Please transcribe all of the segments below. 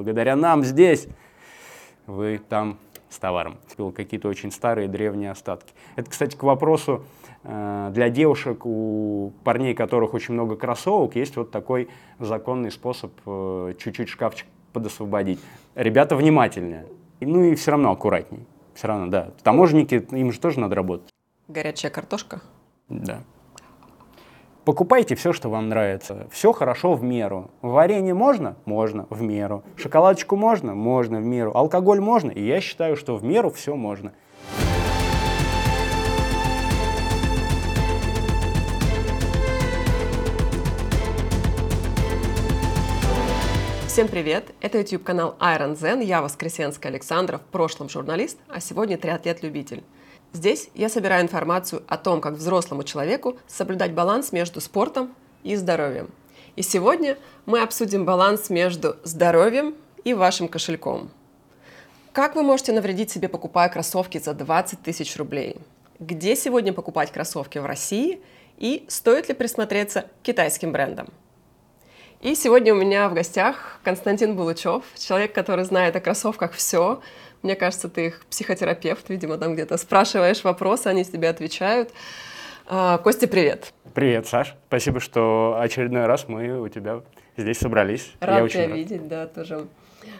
благодаря нам здесь вы там с товаром. Какие-то очень старые древние остатки. Это, кстати, к вопросу э, для девушек, у парней, которых очень много кроссовок, есть вот такой законный способ э, чуть-чуть шкафчик подосвободить. Ребята внимательнее. Ну и все равно аккуратней. Все равно, да. Таможенники, им же тоже надо работать. Горячая картошка? Да. Покупайте все, что вам нравится. Все хорошо в меру. Варенье можно? Можно, в меру. Шоколадочку можно? Можно, в меру. Алкоголь можно? И я считаю, что в меру все можно. Всем привет! Это YouTube канал Iron Zen. Я Воскресенская Александра, в прошлом журналист, а сегодня триатлет-любитель. Здесь я собираю информацию о том, как взрослому человеку соблюдать баланс между спортом и здоровьем. И сегодня мы обсудим баланс между здоровьем и вашим кошельком. Как вы можете навредить себе, покупая кроссовки за 20 тысяч рублей? Где сегодня покупать кроссовки в России? И стоит ли присмотреться к китайским брендам? И сегодня у меня в гостях Константин Булычев, человек, который знает о кроссовках все, мне кажется, ты их психотерапевт, видимо, там где-то спрашиваешь вопросы, они тебе отвечают. А, Костя, привет. Привет, Саш. Спасибо, что очередной раз мы у тебя здесь собрались. Рад Я тебя рад. видеть, да, тоже.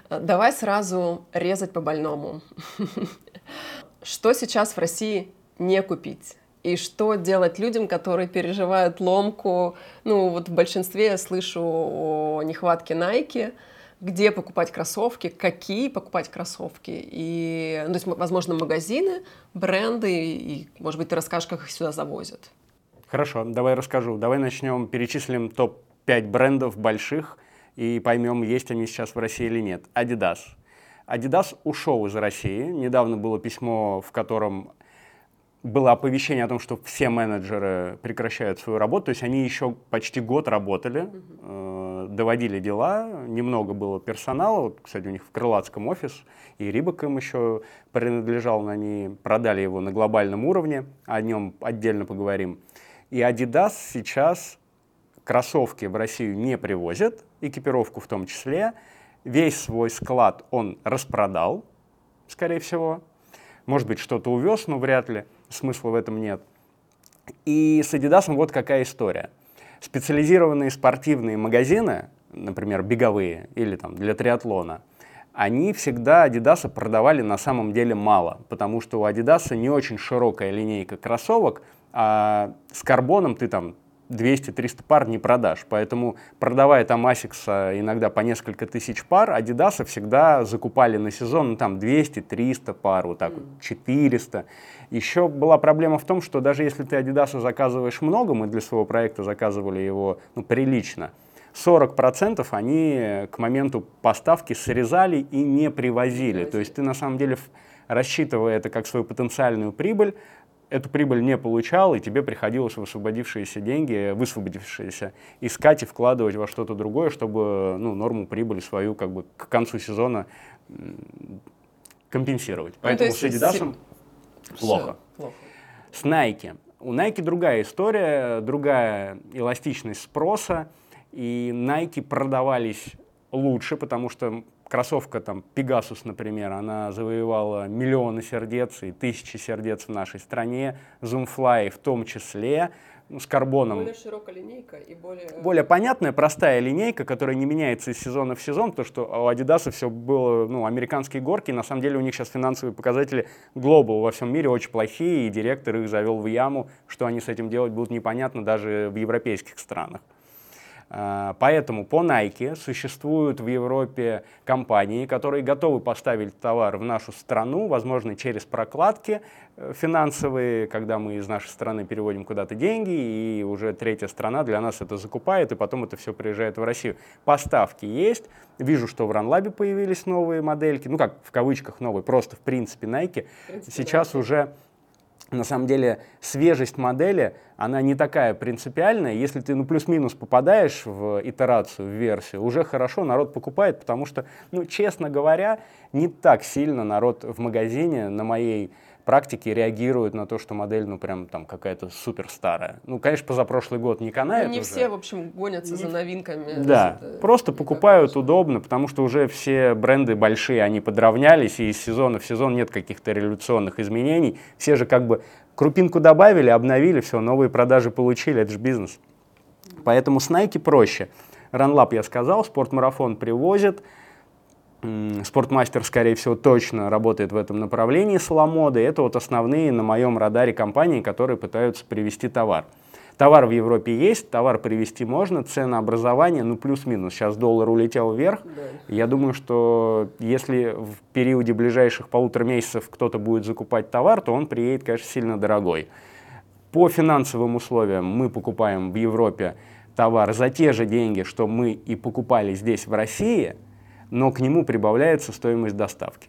А, давай сразу резать по больному. Что сейчас в России не купить? И что делать людям, которые переживают ломку? Ну, вот в большинстве я слышу о нехватке Nike, где покупать кроссовки, какие покупать кроссовки. И, ну, то есть, возможно, магазины, бренды, и, может быть, ты расскажешь, как их сюда завозят. Хорошо, давай расскажу. Давай начнем, перечислим топ-5 брендов больших и поймем, есть они сейчас в России или нет. Adidas. Adidas ушел из России. Недавно было письмо, в котором было оповещение о том, что все менеджеры прекращают свою работу, то есть они еще почти год работали, э, доводили дела, немного было персонала, вот, кстати, у них в Крылатском офис, и Рибок им еще принадлежал, они продали его на глобальном уровне, о нем отдельно поговорим. И Adidas сейчас кроссовки в Россию не привозит, экипировку в том числе, весь свой склад он распродал, скорее всего, может быть, что-то увез, но вряд ли смысла в этом нет. И с Adidas вот какая история. Специализированные спортивные магазины, например, беговые или там для триатлона, они всегда Adidas продавали на самом деле мало, потому что у Adidas не очень широкая линейка кроссовок, а с карбоном ты там 200-300 пар не продашь. Поэтому, продавая там Asics иногда по несколько тысяч пар, Adidas всегда закупали на сезон ну, там 200-300 пар, вот так вот, 400. Еще была проблема в том, что даже если ты Adidas заказываешь много, мы для своего проекта заказывали его ну, прилично, 40% они к моменту поставки срезали и не привозили. То есть ты на самом деле, рассчитывая это как свою потенциальную прибыль, эту прибыль не получал, и тебе приходилось высвободившиеся деньги, высвободившиеся, искать и вкладывать во что-то другое, чтобы ну, норму прибыли свою как бы к концу сезона компенсировать. Ну, Поэтому с Adidas плохо. плохо. С Nike. У Nike другая история, другая эластичность спроса, и Nike продавались лучше, потому что кроссовка там Pegasus, например, она завоевала миллионы сердец и тысячи сердец в нашей стране, Zoomfly в том числе, ну, с карбоном. Более широкая линейка и более... Более понятная, простая линейка, которая не меняется из сезона в сезон, потому что у Adidas все было, ну, американские горки, на самом деле у них сейчас финансовые показатели глобал во всем мире очень плохие, и директор их завел в яму, что они с этим делать будут непонятно даже в европейских странах. А, поэтому по Nike существуют в Европе компании, которые готовы поставить товар в нашу страну, возможно, через прокладки э, финансовые, когда мы из нашей страны переводим куда-то деньги, и уже третья страна для нас это закупает, и потом это все приезжает в Россию. Поставки есть. Вижу, что в Ранлабе появились новые модельки, ну как в кавычках новые, просто в принципе Nike. Принципе, сейчас да. уже на самом деле свежесть модели, она не такая принципиальная. Если ты ну, плюс-минус попадаешь в итерацию, в версию, уже хорошо народ покупает, потому что, ну, честно говоря, не так сильно народ в магазине на моей практики реагируют на то, что модель, ну, прям там какая-то супер старая. Ну, конечно, позапрошлый год не канает Ну, не уже. все, в общем, гонятся за Не- новинками. Да, Это просто покупают важно. удобно, потому что уже все бренды большие, они подравнялись, и из сезона в сезон нет каких-то революционных изменений. Все же как бы крупинку добавили, обновили, все, новые продажи получили, это же бизнес. Поэтому с Nike проще. Ранлап я сказал, спортмарафон привозит. Спортмастер, скорее всего, точно работает в этом направлении с Ламодой. Это вот основные на моем радаре компании, которые пытаются привести товар. Товар в Европе есть, товар привезти можно, ценообразование, ну плюс-минус. Сейчас доллар улетел вверх. Да. Я думаю, что если в периоде ближайших полутора месяцев кто-то будет закупать товар, то он приедет, конечно, сильно дорогой. По финансовым условиям мы покупаем в Европе товар за те же деньги, что мы и покупали здесь, в России, но к нему прибавляется стоимость доставки.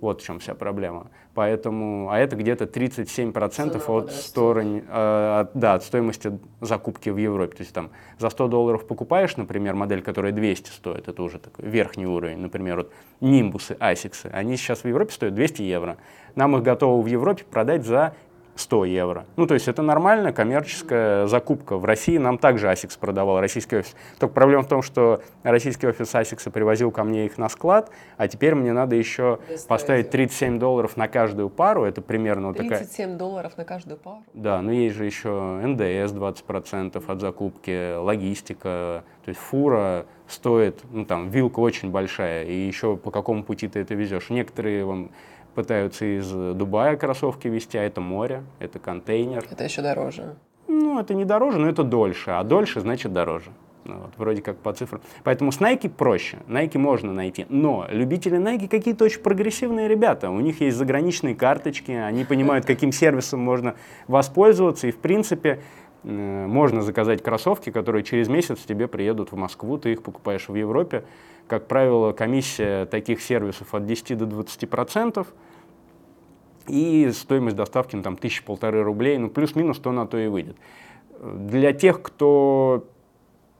Вот в чем вся проблема. Поэтому, а это где-то 37% Цена от, стороны, э, да, от стоимости закупки в Европе. То есть там за 100 долларов покупаешь, например, модель, которая 200 стоит, это уже такой верхний уровень, например, вот Нимбусы, Асиксы, они сейчас в Европе стоят 200 евро. Нам их готовы в Европе продать за 100 евро. Ну, то есть это нормальная коммерческая закупка. В России нам также Asics продавал, российский офис. Только проблема в том, что российский офис Asics привозил ко мне их на склад, а теперь мне надо еще Доставить поставить их. 37 долларов на каждую пару. Это примерно вот такая... 37 долларов на каждую пару. Да, но есть же еще НДС 20% от закупки, логистика. То есть фура стоит, ну там, вилка очень большая, и еще по какому пути ты это везешь. Некоторые вам пытаются из Дубая кроссовки везти, а это море, это контейнер. Это еще дороже. Ну, это не дороже, но это дольше, а дольше значит дороже. Ну, вот, вроде как по цифрам. Поэтому с Nike проще. Nike можно найти. Но любители Nike какие-то очень прогрессивные ребята. У них есть заграничные карточки, они понимают, каким сервисом можно воспользоваться. И, в принципе, можно заказать кроссовки, которые через месяц тебе приедут в Москву, ты их покупаешь в Европе. Как правило, комиссия таких сервисов от 10 до 20 процентов. И стоимость доставки ну, там тысячи полторы рублей, ну плюс-минус то на то и выйдет. Для тех, кто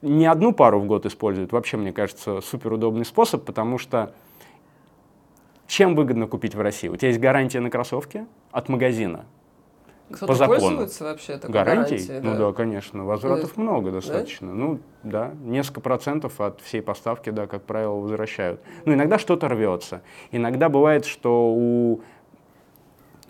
не одну пару в год использует, вообще, мне кажется, суперудобный способ, потому что чем выгодно купить в России? У тебя есть гарантия на кроссовки от магазина. Кто-то По закону. пользуется вообще такой Гарантией? гарантией? Ну да, конечно. Возвратов Ну, много достаточно. Ну да, несколько процентов от всей поставки, да, как правило, возвращают. Ну иногда что-то рвется. Иногда бывает, что у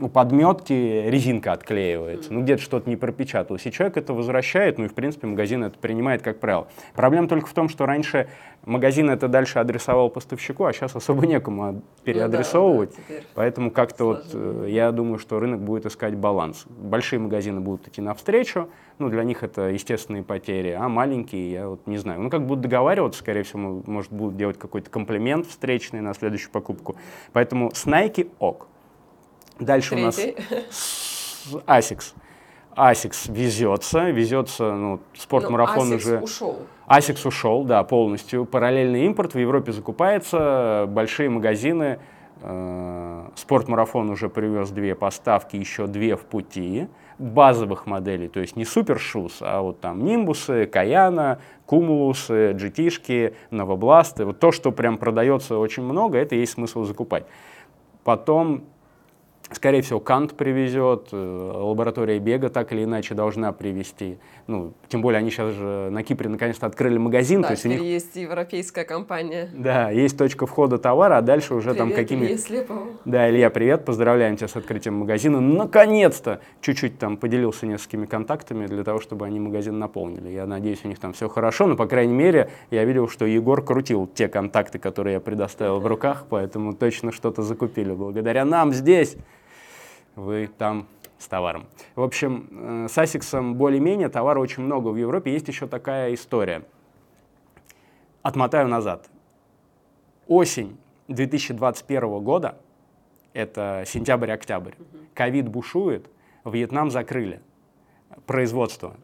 у подметки резинка отклеивается, ну где-то что-то не пропечаталось, и человек это возвращает, ну и в принципе магазин это принимает как правило. Проблема только в том, что раньше магазин это дальше адресовал поставщику, а сейчас особо некому а- переадресовывать. Ну да, да. Поэтому как-то вот э, я думаю, что рынок будет искать баланс. Большие магазины будут идти навстречу, ну для них это естественные потери, а маленькие, я вот не знаю. Ну как будут договариваться, скорее всего, может будут делать какой-то комплимент встречный на следующую покупку. Поэтому с Nike ок. Дальше у нас Третий. с- Asics. Asics везется, везется, ну, спортмарафон Ну, Asics уже... ушел. Asics ушел, да, полностью. Параллельный импорт в Европе закупается, большие магазины. э, Спортмарафон уже привез две поставки, еще две в пути. Базовых моделей, то есть не супер шус, а вот там нимбусы, каяна, кумулусы, GT-шки, новобласты. Вот то, что прям продается очень много, это есть смысл закупать. Потом Скорее всего, Кант привезет, э, лаборатория Бега так или иначе должна привезти. Ну, тем более они сейчас же на Кипре наконец-то открыли магазин, Да, то есть у них есть европейская компания. да, есть точка входа товара, а дальше уже там Привет, какими... Илье Слепову. Да, Илья, привет, поздравляем тебя с открытием магазина. Наконец-то! Чуть-чуть там поделился несколькими контактами для того, чтобы они магазин наполнили. Я надеюсь, у них там все хорошо, но, по крайней мере, я видел, что Егор крутил те контакты, которые я предоставил в руках, поэтому точно что-то закупили. Благодаря нам здесь вы там с товаром. В общем, э, с Асиксом более-менее товара очень много в Европе. Есть еще такая история. Отмотаю назад. Осень 2021 года, это сентябрь-октябрь, ковид бушует, Вьетнам закрыли производство.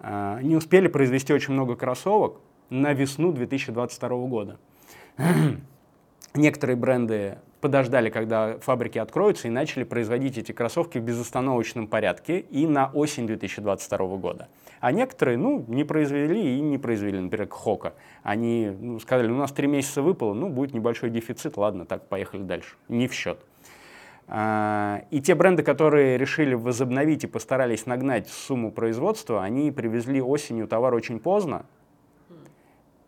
А, Не успели произвести очень много кроссовок на весну 2022 года. Некоторые бренды подождали, когда фабрики откроются, и начали производить эти кроссовки в безостановочном порядке и на осень 2022 года. А некоторые, ну, не произвели и не произвели, например, Хока. Они ну, сказали, у нас три месяца выпало, ну, будет небольшой дефицит, ладно, так, поехали дальше. Не в счет. А, и те бренды, которые решили возобновить и постарались нагнать сумму производства, они привезли осенью товар очень поздно,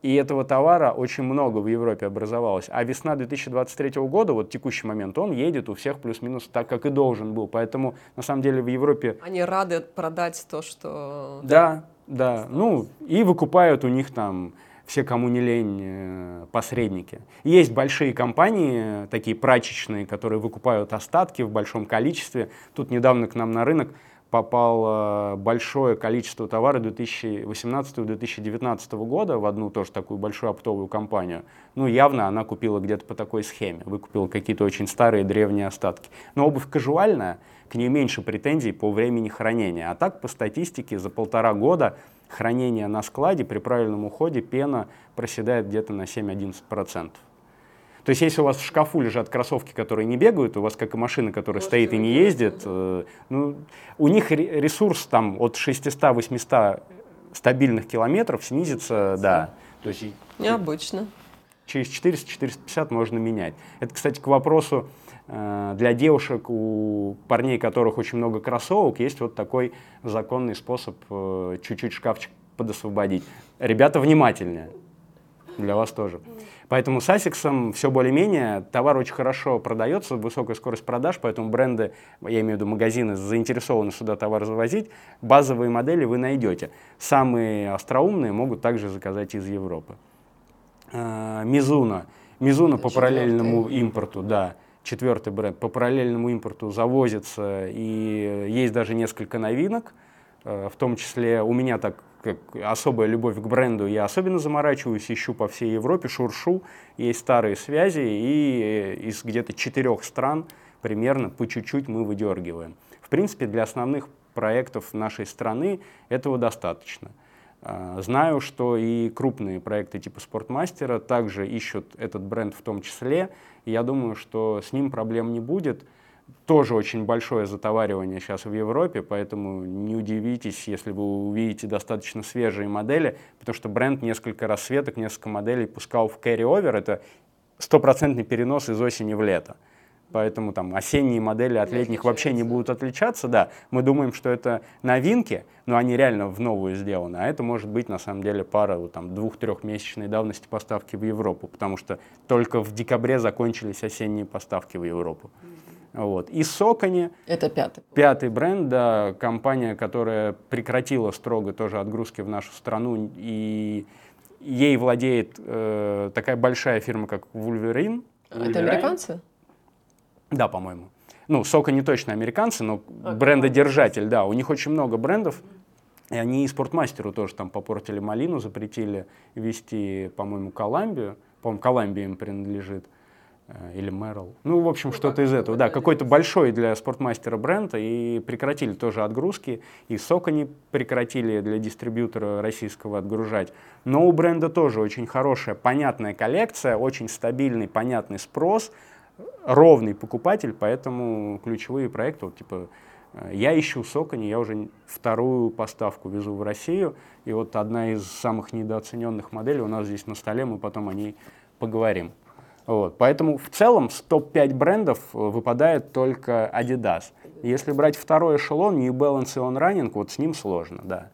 и этого товара очень много в Европе образовалось. А весна 2023 года, вот текущий момент, он едет у всех плюс-минус так, как и должен был. Поэтому, на самом деле, в Европе... Они рады продать то, что... Да, да. Ну, и выкупают у них там все, кому не лень, э, посредники. Есть большие компании, такие прачечные, которые выкупают остатки в большом количестве. Тут недавно к нам на рынок попало большое количество товара 2018-2019 года в одну тоже такую большую оптовую компанию. Ну, явно она купила где-то по такой схеме, выкупила какие-то очень старые древние остатки. Но обувь кажуальная, к ней меньше претензий по времени хранения. А так, по статистике, за полтора года хранения на складе при правильном уходе пена проседает где-то на 7-11%. То есть если у вас в шкафу лежат кроссовки, которые не бегают, у вас как и машина, которая Может, стоит и не ездит, э, ну, у них ресурс там от 600-800 стабильных километров снизится, да. То есть, Необычно. Через 400-450 можно менять. Это, кстати, к вопросу э, для девушек, у парней, которых очень много кроссовок, есть вот такой законный способ э, чуть-чуть шкафчик подосвободить. Ребята внимательнее. Для вас тоже. Поэтому с Asics все более-менее. Товар очень хорошо продается, высокая скорость продаж, поэтому бренды, я имею в виду магазины, заинтересованы сюда товар завозить. Базовые модели вы найдете. Самые остроумные могут также заказать из Европы. Мизуна. Мизуна по параллельному импорту, да четвертый бренд, по параллельному импорту завозится, и есть даже несколько новинок, э, в том числе у меня так как особая любовь к бренду, я особенно заморачиваюсь, ищу по всей Европе, шуршу, есть старые связи, и э, из где-то четырех стран примерно по чуть-чуть мы выдергиваем. В принципе, для основных проектов нашей страны этого достаточно. А, знаю, что и крупные проекты типа Спортмастера также ищут этот бренд в том числе. Я думаю, что с ним проблем не будет тоже очень большое затоваривание сейчас в Европе, поэтому не удивитесь, если вы увидите достаточно свежие модели, потому что бренд несколько расцветок, несколько моделей пускал в carry-over, это стопроцентный перенос из осени в лето. Поэтому там осенние модели от летних вообще не будут отличаться, да. Мы думаем, что это новинки, но они реально в новую сделаны. А это может быть на самом деле пара вот, там двух-трехмесячной давности поставки в Европу, потому что только в декабре закончились осенние поставки в Европу. Mm-hmm. Вот. И Сокони. Это пятый. Пятый бренд, да, компания, которая прекратила строго тоже отгрузки в нашу страну, и ей владеет э, такая большая фирма, как Wolverine. Это американцы? Да, по-моему. Ну, Сока не точно американцы, но а, брендодержатель, да. У них очень много брендов. И они и спортмастеру тоже там попортили малину, запретили вести, по-моему, Коламбию. По-моему, Коламбия им принадлежит. Э, или Merrill. Ну, в общем, ну, что-то из этого. Да, какой-то большой для спортмастера бренд, и прекратили тоже отгрузки, и сок они прекратили для дистрибьютора российского отгружать. Но у бренда тоже очень хорошая, понятная коллекция, очень стабильный, понятный спрос, ровный покупатель, поэтому ключевые проекты, вот, типа, э, я ищу Сокони, я уже вторую поставку везу в Россию, и вот одна из самых недооцененных моделей у нас здесь на столе, мы потом о ней поговорим. Вот. Поэтому в целом с топ-5 брендов э, выпадает только Adidas. Если брать второй эшелон, New Balance и On Running, вот с ним сложно, да.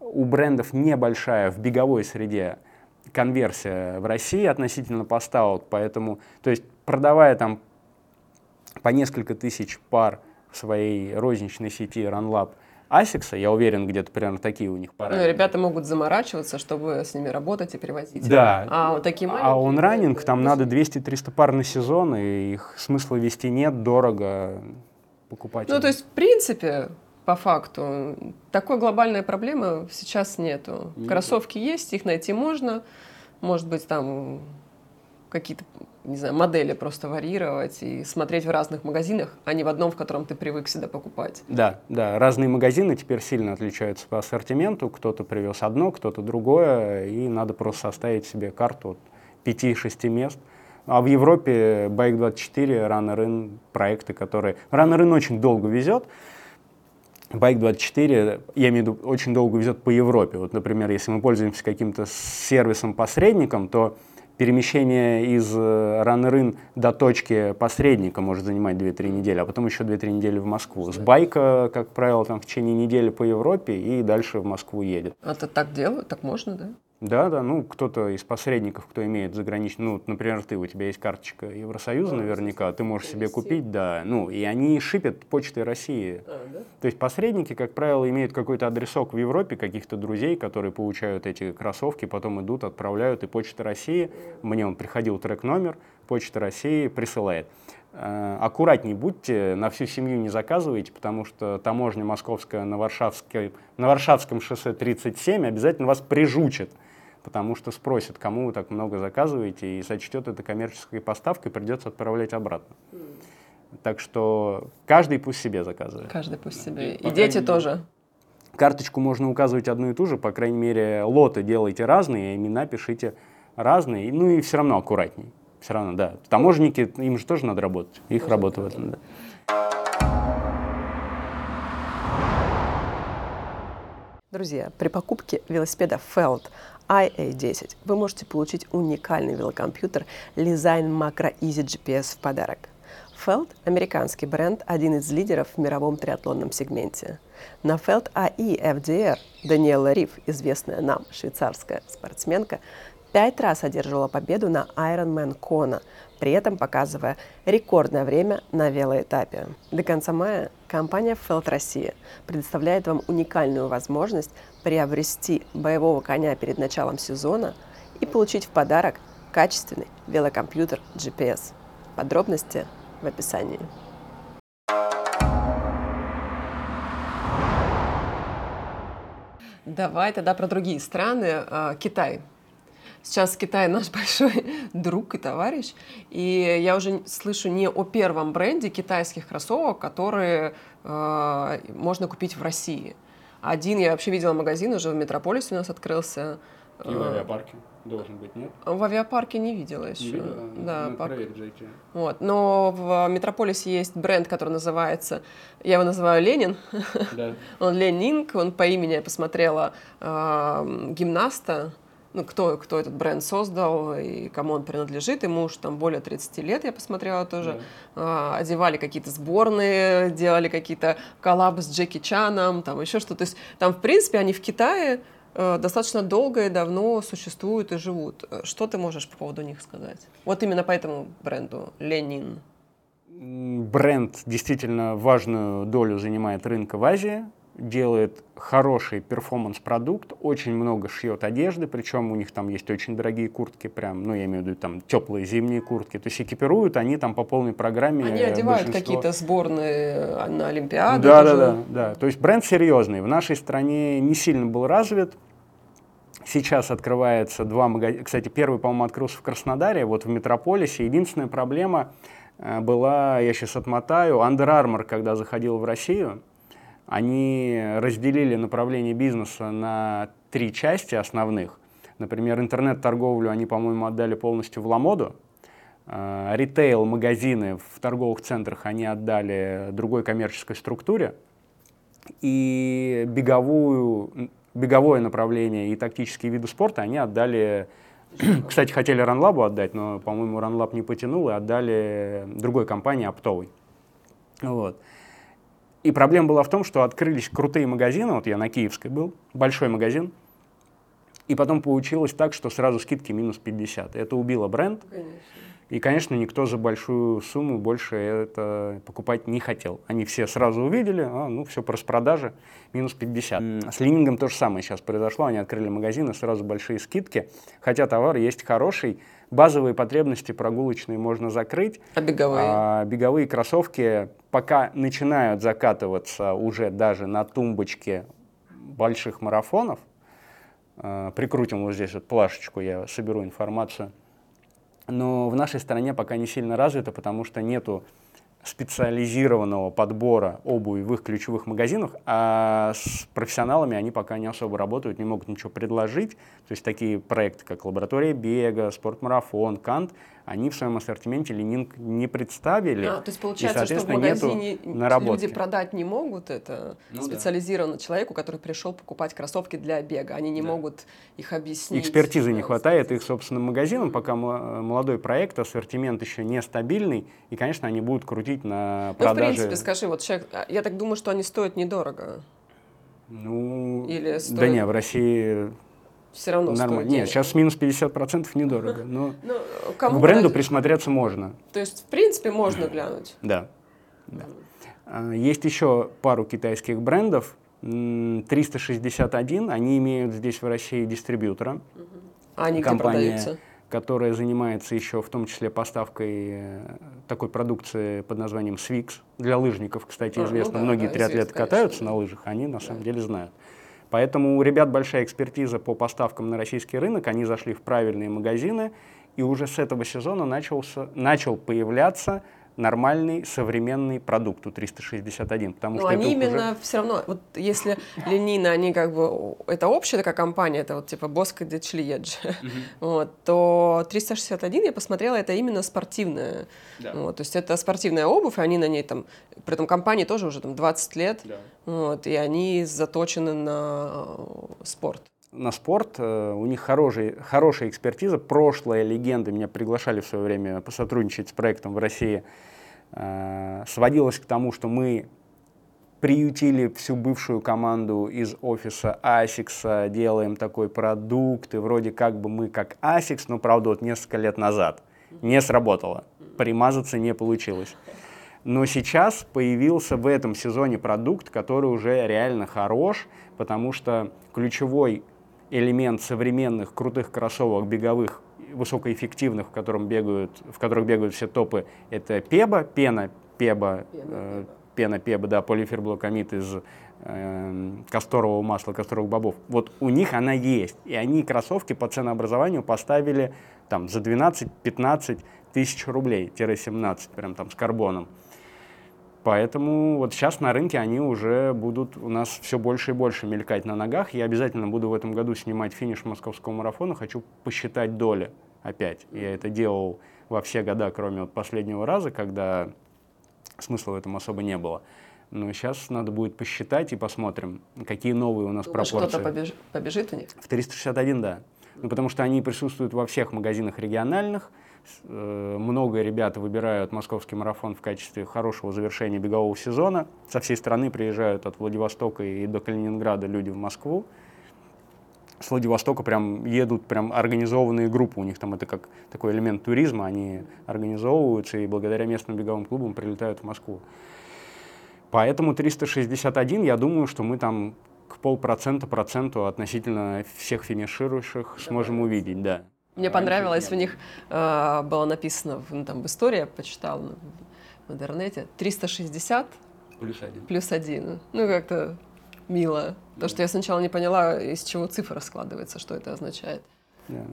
У брендов небольшая в беговой среде конверсия в России относительно поставок, поэтому, то есть продавая там по несколько тысяч пар в своей розничной сети RunLab – Асикса, я уверен, где-то примерно такие у них параметры. Ну, ребята могут заморачиваться, чтобы с ними работать и перевозить. Да. А вот такие маленькие... А он раннинг, там надо 200-300 пар на сезон, и их смысла вести нет, дорого покупать. Ну, то есть, в принципе, по факту, такой глобальной проблемы сейчас нету. Кроссовки есть, их найти можно. Может быть, там какие-то не знаю, модели просто варьировать и смотреть в разных магазинах, а не в одном, в котором ты привык всегда покупать. Да, да, разные магазины теперь сильно отличаются по ассортименту. Кто-то привез одно, кто-то другое, и надо просто составить себе карту от 5-6 мест. А в Европе Bike24, Runner-In, проекты, которые... Runner-In очень долго везет, Bike24, я имею в виду, очень долго везет по Европе. Вот, например, если мы пользуемся каким-то сервисом-посредником, то перемещение из ранрын до точки посредника может занимать 2-3 недели, а потом еще 2-3 недели в Москву. С байка, как правило, там в течение недели по Европе и дальше в Москву едет. А это так делают? Так можно, да? Да, да, ну кто-то из посредников, кто имеет заграничный, ну, например, ты, у тебя есть карточка Евросоюза наверняка, ты можешь себе купить, да, ну, и они шипят почтой России. А, да? То есть посредники, как правило, имеют какой-то адресок в Европе, каких-то друзей, которые получают эти кроссовки, потом идут, отправляют, и Почта России, мне он приходил трек-номер, Почта России присылает. Э, аккуратней будьте, на всю семью не заказывайте, потому что таможня московская на, Варшавской, на Варшавском шоссе 37 обязательно вас прижучит потому что спросят, кому вы так много заказываете, и сочтет это коммерческой поставкой, придется отправлять обратно. Так что каждый пусть себе заказывает. Каждый пусть себе. И, и дети мере, тоже. Карточку можно указывать одну и ту же, по крайней мере, лоты делайте разные, имена пишите разные, ну и все равно аккуратней. Все равно, да. Таможенники, им же тоже надо работать. Их тоже работа в этом, да. Друзья, при покупке велосипеда Feld IA10 вы можете получить уникальный велокомпьютер Design Macro Easy GPS в подарок. Feld – американский бренд, один из лидеров в мировом триатлонном сегменте. На Feld AI FDR Даниэла Риф, известная нам швейцарская спортсменка, пять раз одерживала победу на Ironman Kona, при этом показывая рекордное время на велоэтапе. До конца мая компания Feld Россия предоставляет вам уникальную возможность приобрести боевого коня перед началом сезона и получить в подарок качественный велокомпьютер GPS. Подробности в описании. Давай тогда про другие страны. А, Китай. Сейчас Китай наш большой друг и товарищ, и я уже слышу не о первом бренде китайских кроссовок, которые э, можно купить в России. Один я вообще видела магазин уже в Метрополисе у нас открылся. И в авиапарке должен быть, нет? В авиапарке не видела еще. Не видела? Да, ну, пак... Вот. Но в Метрополисе есть бренд, который называется, я его называю Ленин. Да. он Ленинг, он по имени я посмотрела э, гимнаста, ну, кто, кто этот бренд создал и кому он принадлежит. Ему уж там более 30 лет, я посмотрела тоже. Yeah. А, одевали какие-то сборные, делали какие-то коллабы с Джеки Чаном, там еще что-то. То есть там, в принципе, они в Китае э, достаточно долго и давно существуют и живут. Что ты можешь по поводу них сказать? Вот именно по этому бренду Ленин. Бренд действительно важную долю занимает рынка в Азии делает хороший перформанс-продукт, очень много шьет одежды, причем у них там есть очень дорогие куртки, прям, ну, я имею в виду там теплые зимние куртки, то есть экипируют они там по полной программе. Они одевают большинство... какие-то сборные на Олимпиаду. Да, да, да, да, то есть бренд серьезный, в нашей стране не сильно был развит, Сейчас открывается два магазина. Кстати, первый, по-моему, открылся в Краснодаре, вот в Метрополисе. Единственная проблема э, была, я сейчас отмотаю, Under Armour, когда заходил в Россию, они разделили направление бизнеса на три части основных. Например, интернет-торговлю они, по-моему, отдали полностью в Ламоду. Э, ритейл, магазины в торговых центрах они отдали другой коммерческой структуре. И беговую, беговое направление и тактические виды спорта они отдали кстати, хотели Ранлабу отдать, но, по-моему, Ранлаб не потянул и отдали другой компании, оптовой. Вот. И проблема была в том, что открылись крутые магазины, вот я на Киевской был, большой магазин, и потом получилось так, что сразу скидки минус 50. Это убило бренд. Конечно. И, конечно, никто за большую сумму больше это покупать не хотел. Они все сразу увидели, а, ну, все по распродаже, минус 50. С Ленингом то же самое сейчас произошло. Они открыли магазины, сразу большие скидки. Хотя товар есть хороший, базовые потребности прогулочные можно закрыть. А беговые? А, беговые кроссовки пока начинают закатываться уже даже на тумбочке больших марафонов. А, прикрутим вот здесь вот плашечку, я соберу информацию. Но в нашей стране пока не сильно развито, потому что нету специализированного подбора обуви в их ключевых магазинах, а с профессионалами они пока не особо работают, не могут ничего предложить. То есть такие проекты, как лаборатория бега, спортмарафон, кант, они в своем ассортименте ленинг не представили. А, то есть получается, и, что в магазине люди продать не могут это ну, специализированно да. человеку, который пришел покупать кроссовки для бега. Они не да. могут их объяснить. Экспертизы не хватает их собственным магазинам, пока молодой проект, ассортимент еще нестабильный, и, конечно, они будут крутить на продаже. Ну, в принципе, скажи, вот человек, а, я так думаю, что они стоят недорого. Ну, Или стоит... да не, в России все равно Нормально. Нет, сейчас минус 50% недорого. Но ну, кому к бренду присмотреться можно. То есть, в принципе, можно глянуть. Да. да. А, есть еще пару китайских брендов. 361, они имеют здесь в России дистрибьютора. А они Компания, где продаются? которая занимается еще в том числе поставкой э, такой продукции под названием Swix. Для лыжников, кстати, а, известно. Ну да, Многие да, триатлеты катаются конечно. на лыжах, они на да. самом деле знают. Поэтому у ребят большая экспертиза по поставкам на российский рынок, они зашли в правильные магазины, и уже с этого сезона начался, начал появляться нормальный современный продукт у 361. Потому Но что они именно уже... все равно, вот если Ленина, они как бы, это общая такая компания, это вот типа Боско Дечлиедж, вот, то 361, я посмотрела, это именно спортивная. Да. Вот, то есть это спортивная обувь, они на ней там, при этом компании тоже уже там 20 лет, да. вот, и они заточены на э, спорт на спорт. Э, у них хороший, хорошая экспертиза. Прошлая легенда, меня приглашали в свое время посотрудничать с проектом в России, э, сводилась к тому, что мы приютили всю бывшую команду из офиса ASICS, делаем такой продукт, и вроде как бы мы как ASICS, но правда вот несколько лет назад. Не сработало, примазаться не получилось. Но сейчас появился в этом сезоне продукт, который уже реально хорош, потому что ключевой элемент современных крутых кроссовок беговых, высокоэффективных, в, котором бегают, в которых бегают все топы, это пеба, пена, пеба, пена, э, пена пеба, да, полиферблокамид из э, касторового масла, касторовых бобов. Вот у них она есть. И они кроссовки по ценообразованию поставили там за 12-15 тысяч рублей, 17, прям там с карбоном. Поэтому вот сейчас на рынке они уже будут у нас все больше и больше мелькать на ногах. Я обязательно буду в этом году снимать финиш московского марафона. Хочу посчитать доли опять. Я это делал во все года, кроме вот последнего раза, когда смысла в этом особо не было. Но сейчас надо будет посчитать и посмотрим, какие новые у нас Думаешь, пропорции. кто-то побеж... побежит у них? В 361, да. Ну, потому что они присутствуют во всех магазинах региональных, много ребят выбирают московский марафон в качестве хорошего завершения бегового сезона. Со всей страны приезжают от Владивостока и до Калининграда люди в Москву. С Владивостока прям едут прям организованные группы, у них там это как такой элемент туризма, они организовываются и благодаря местным беговым клубам прилетают в Москву. Поэтому 361, я думаю, что мы там к полпроцента проценту относительно всех финиширующих сможем увидеть, да. Мне понравилось, у них э, было написано, ну, там в истории я почитала в интернете, 360 плюс один. Плюс один. Ну, как-то мило. То, что я сначала не поняла, из чего цифра складывается, что это означает. Да.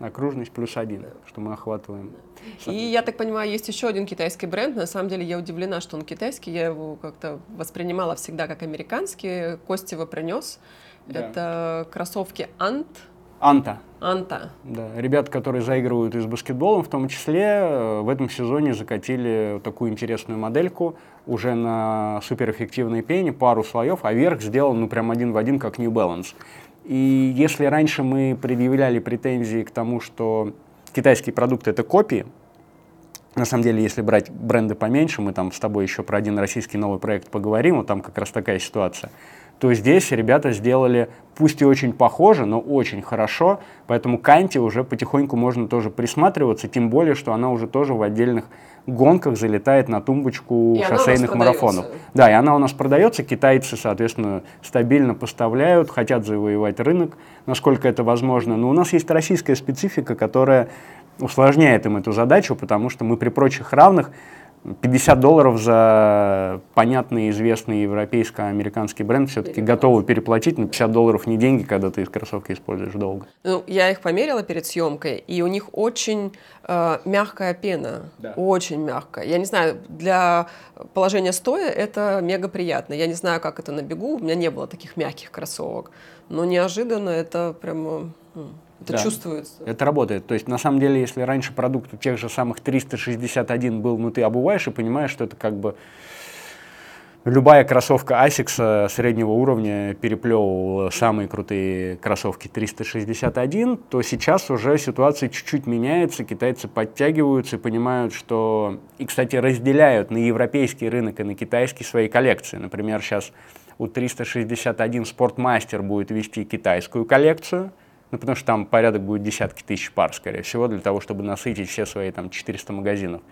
Окружность плюс один, что мы охватываем. И я так понимаю, есть еще один китайский бренд. На самом деле я удивлена, что он китайский. Я его как-то воспринимала всегда как американский. Костева принес. Да. Это кроссовки Ant Анта. Анта. Да, ребят, которые заигрывают и с баскетболом, в том числе э, в этом сезоне закатили такую интересную модельку уже на суперэффективной пене, пару слоев, а верх сделан ну прям один в один, как New Balance. И если раньше мы предъявляли претензии к тому, что китайские продукты это копии, на самом деле, если брать бренды поменьше, мы там с тобой еще про один российский новый проект поговорим, вот там как раз такая ситуация то здесь ребята сделали, пусть и очень похоже, но очень хорошо, поэтому Канти уже потихоньку можно тоже присматриваться, тем более, что она уже тоже в отдельных гонках залетает на тумбочку и шоссейных марафонов. Да, и она у нас продается, китайцы, соответственно, стабильно поставляют, хотят завоевать рынок, насколько это возможно. Но у нас есть российская специфика, которая усложняет им эту задачу, потому что мы при прочих равных 50 долларов за понятный, известный европейско-американский бренд все-таки готовы переплатить, но 50 долларов не деньги, когда ты кроссовки используешь долго. Ну, я их померила перед съемкой, и у них очень э, мягкая пена, да. очень мягкая. Я не знаю, для положения стоя это мега приятно. Я не знаю, как это на бегу, у меня не было таких мягких кроссовок, но неожиданно это прямо Это да. чувствуется. Это работает. То есть, на самом деле, если раньше продукт у тех же самых 361 был, ну ты обуваешь и понимаешь, что это как бы любая кроссовка Asics среднего уровня переплевывала самые крутые кроссовки 361, то сейчас уже ситуация чуть-чуть меняется, китайцы подтягиваются и понимают, что... И, кстати, разделяют на европейский рынок и на китайский свои коллекции. Например, сейчас у 361 Спортмастер будет вести китайскую коллекцию, ну, потому что там порядок будет десятки тысяч пар, скорее всего, для того, чтобы насытить все свои там 400 магазинов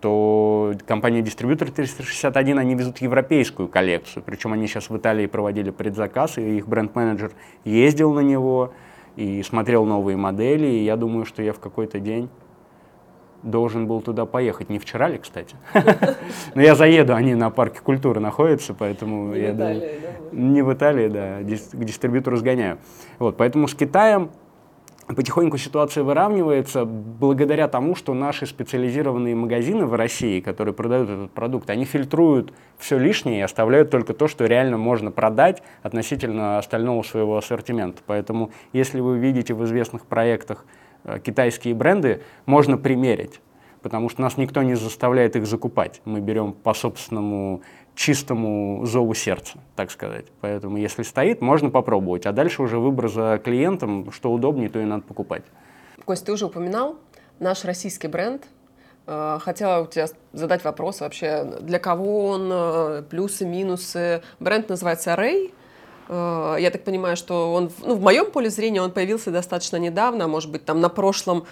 то компания-дистрибьютор 361, они везут европейскую коллекцию. Причем они сейчас в Италии проводили предзаказ, и их бренд-менеджер ездил на него и смотрел новые модели. И я думаю, что я в какой-то день должен был туда поехать. Не вчера ли, кстати? Но я заеду, они на парке культуры находятся, поэтому я думаю... Не в Италии, да, к дистрибьютору сгоняю. Вот, поэтому с Китаем потихоньку ситуация выравнивается благодаря тому, что наши специализированные магазины в России, которые продают этот продукт, они фильтруют все лишнее и оставляют только то, что реально можно продать относительно остального своего ассортимента. Поэтому, если вы видите в известных проектах китайские бренды, можно примерить потому что нас никто не заставляет их закупать. Мы берем по собственному чистому зову сердца, так сказать. Поэтому если стоит, можно попробовать. А дальше уже выбор за клиентом, что удобнее, то и надо покупать. Кость, ты уже упоминал наш российский бренд. Э, хотела у тебя задать вопрос вообще, для кого он, э, плюсы, минусы. Бренд называется Ray. Э, я так понимаю, что он, ну, в моем поле зрения он появился достаточно недавно, может быть, там на прошлом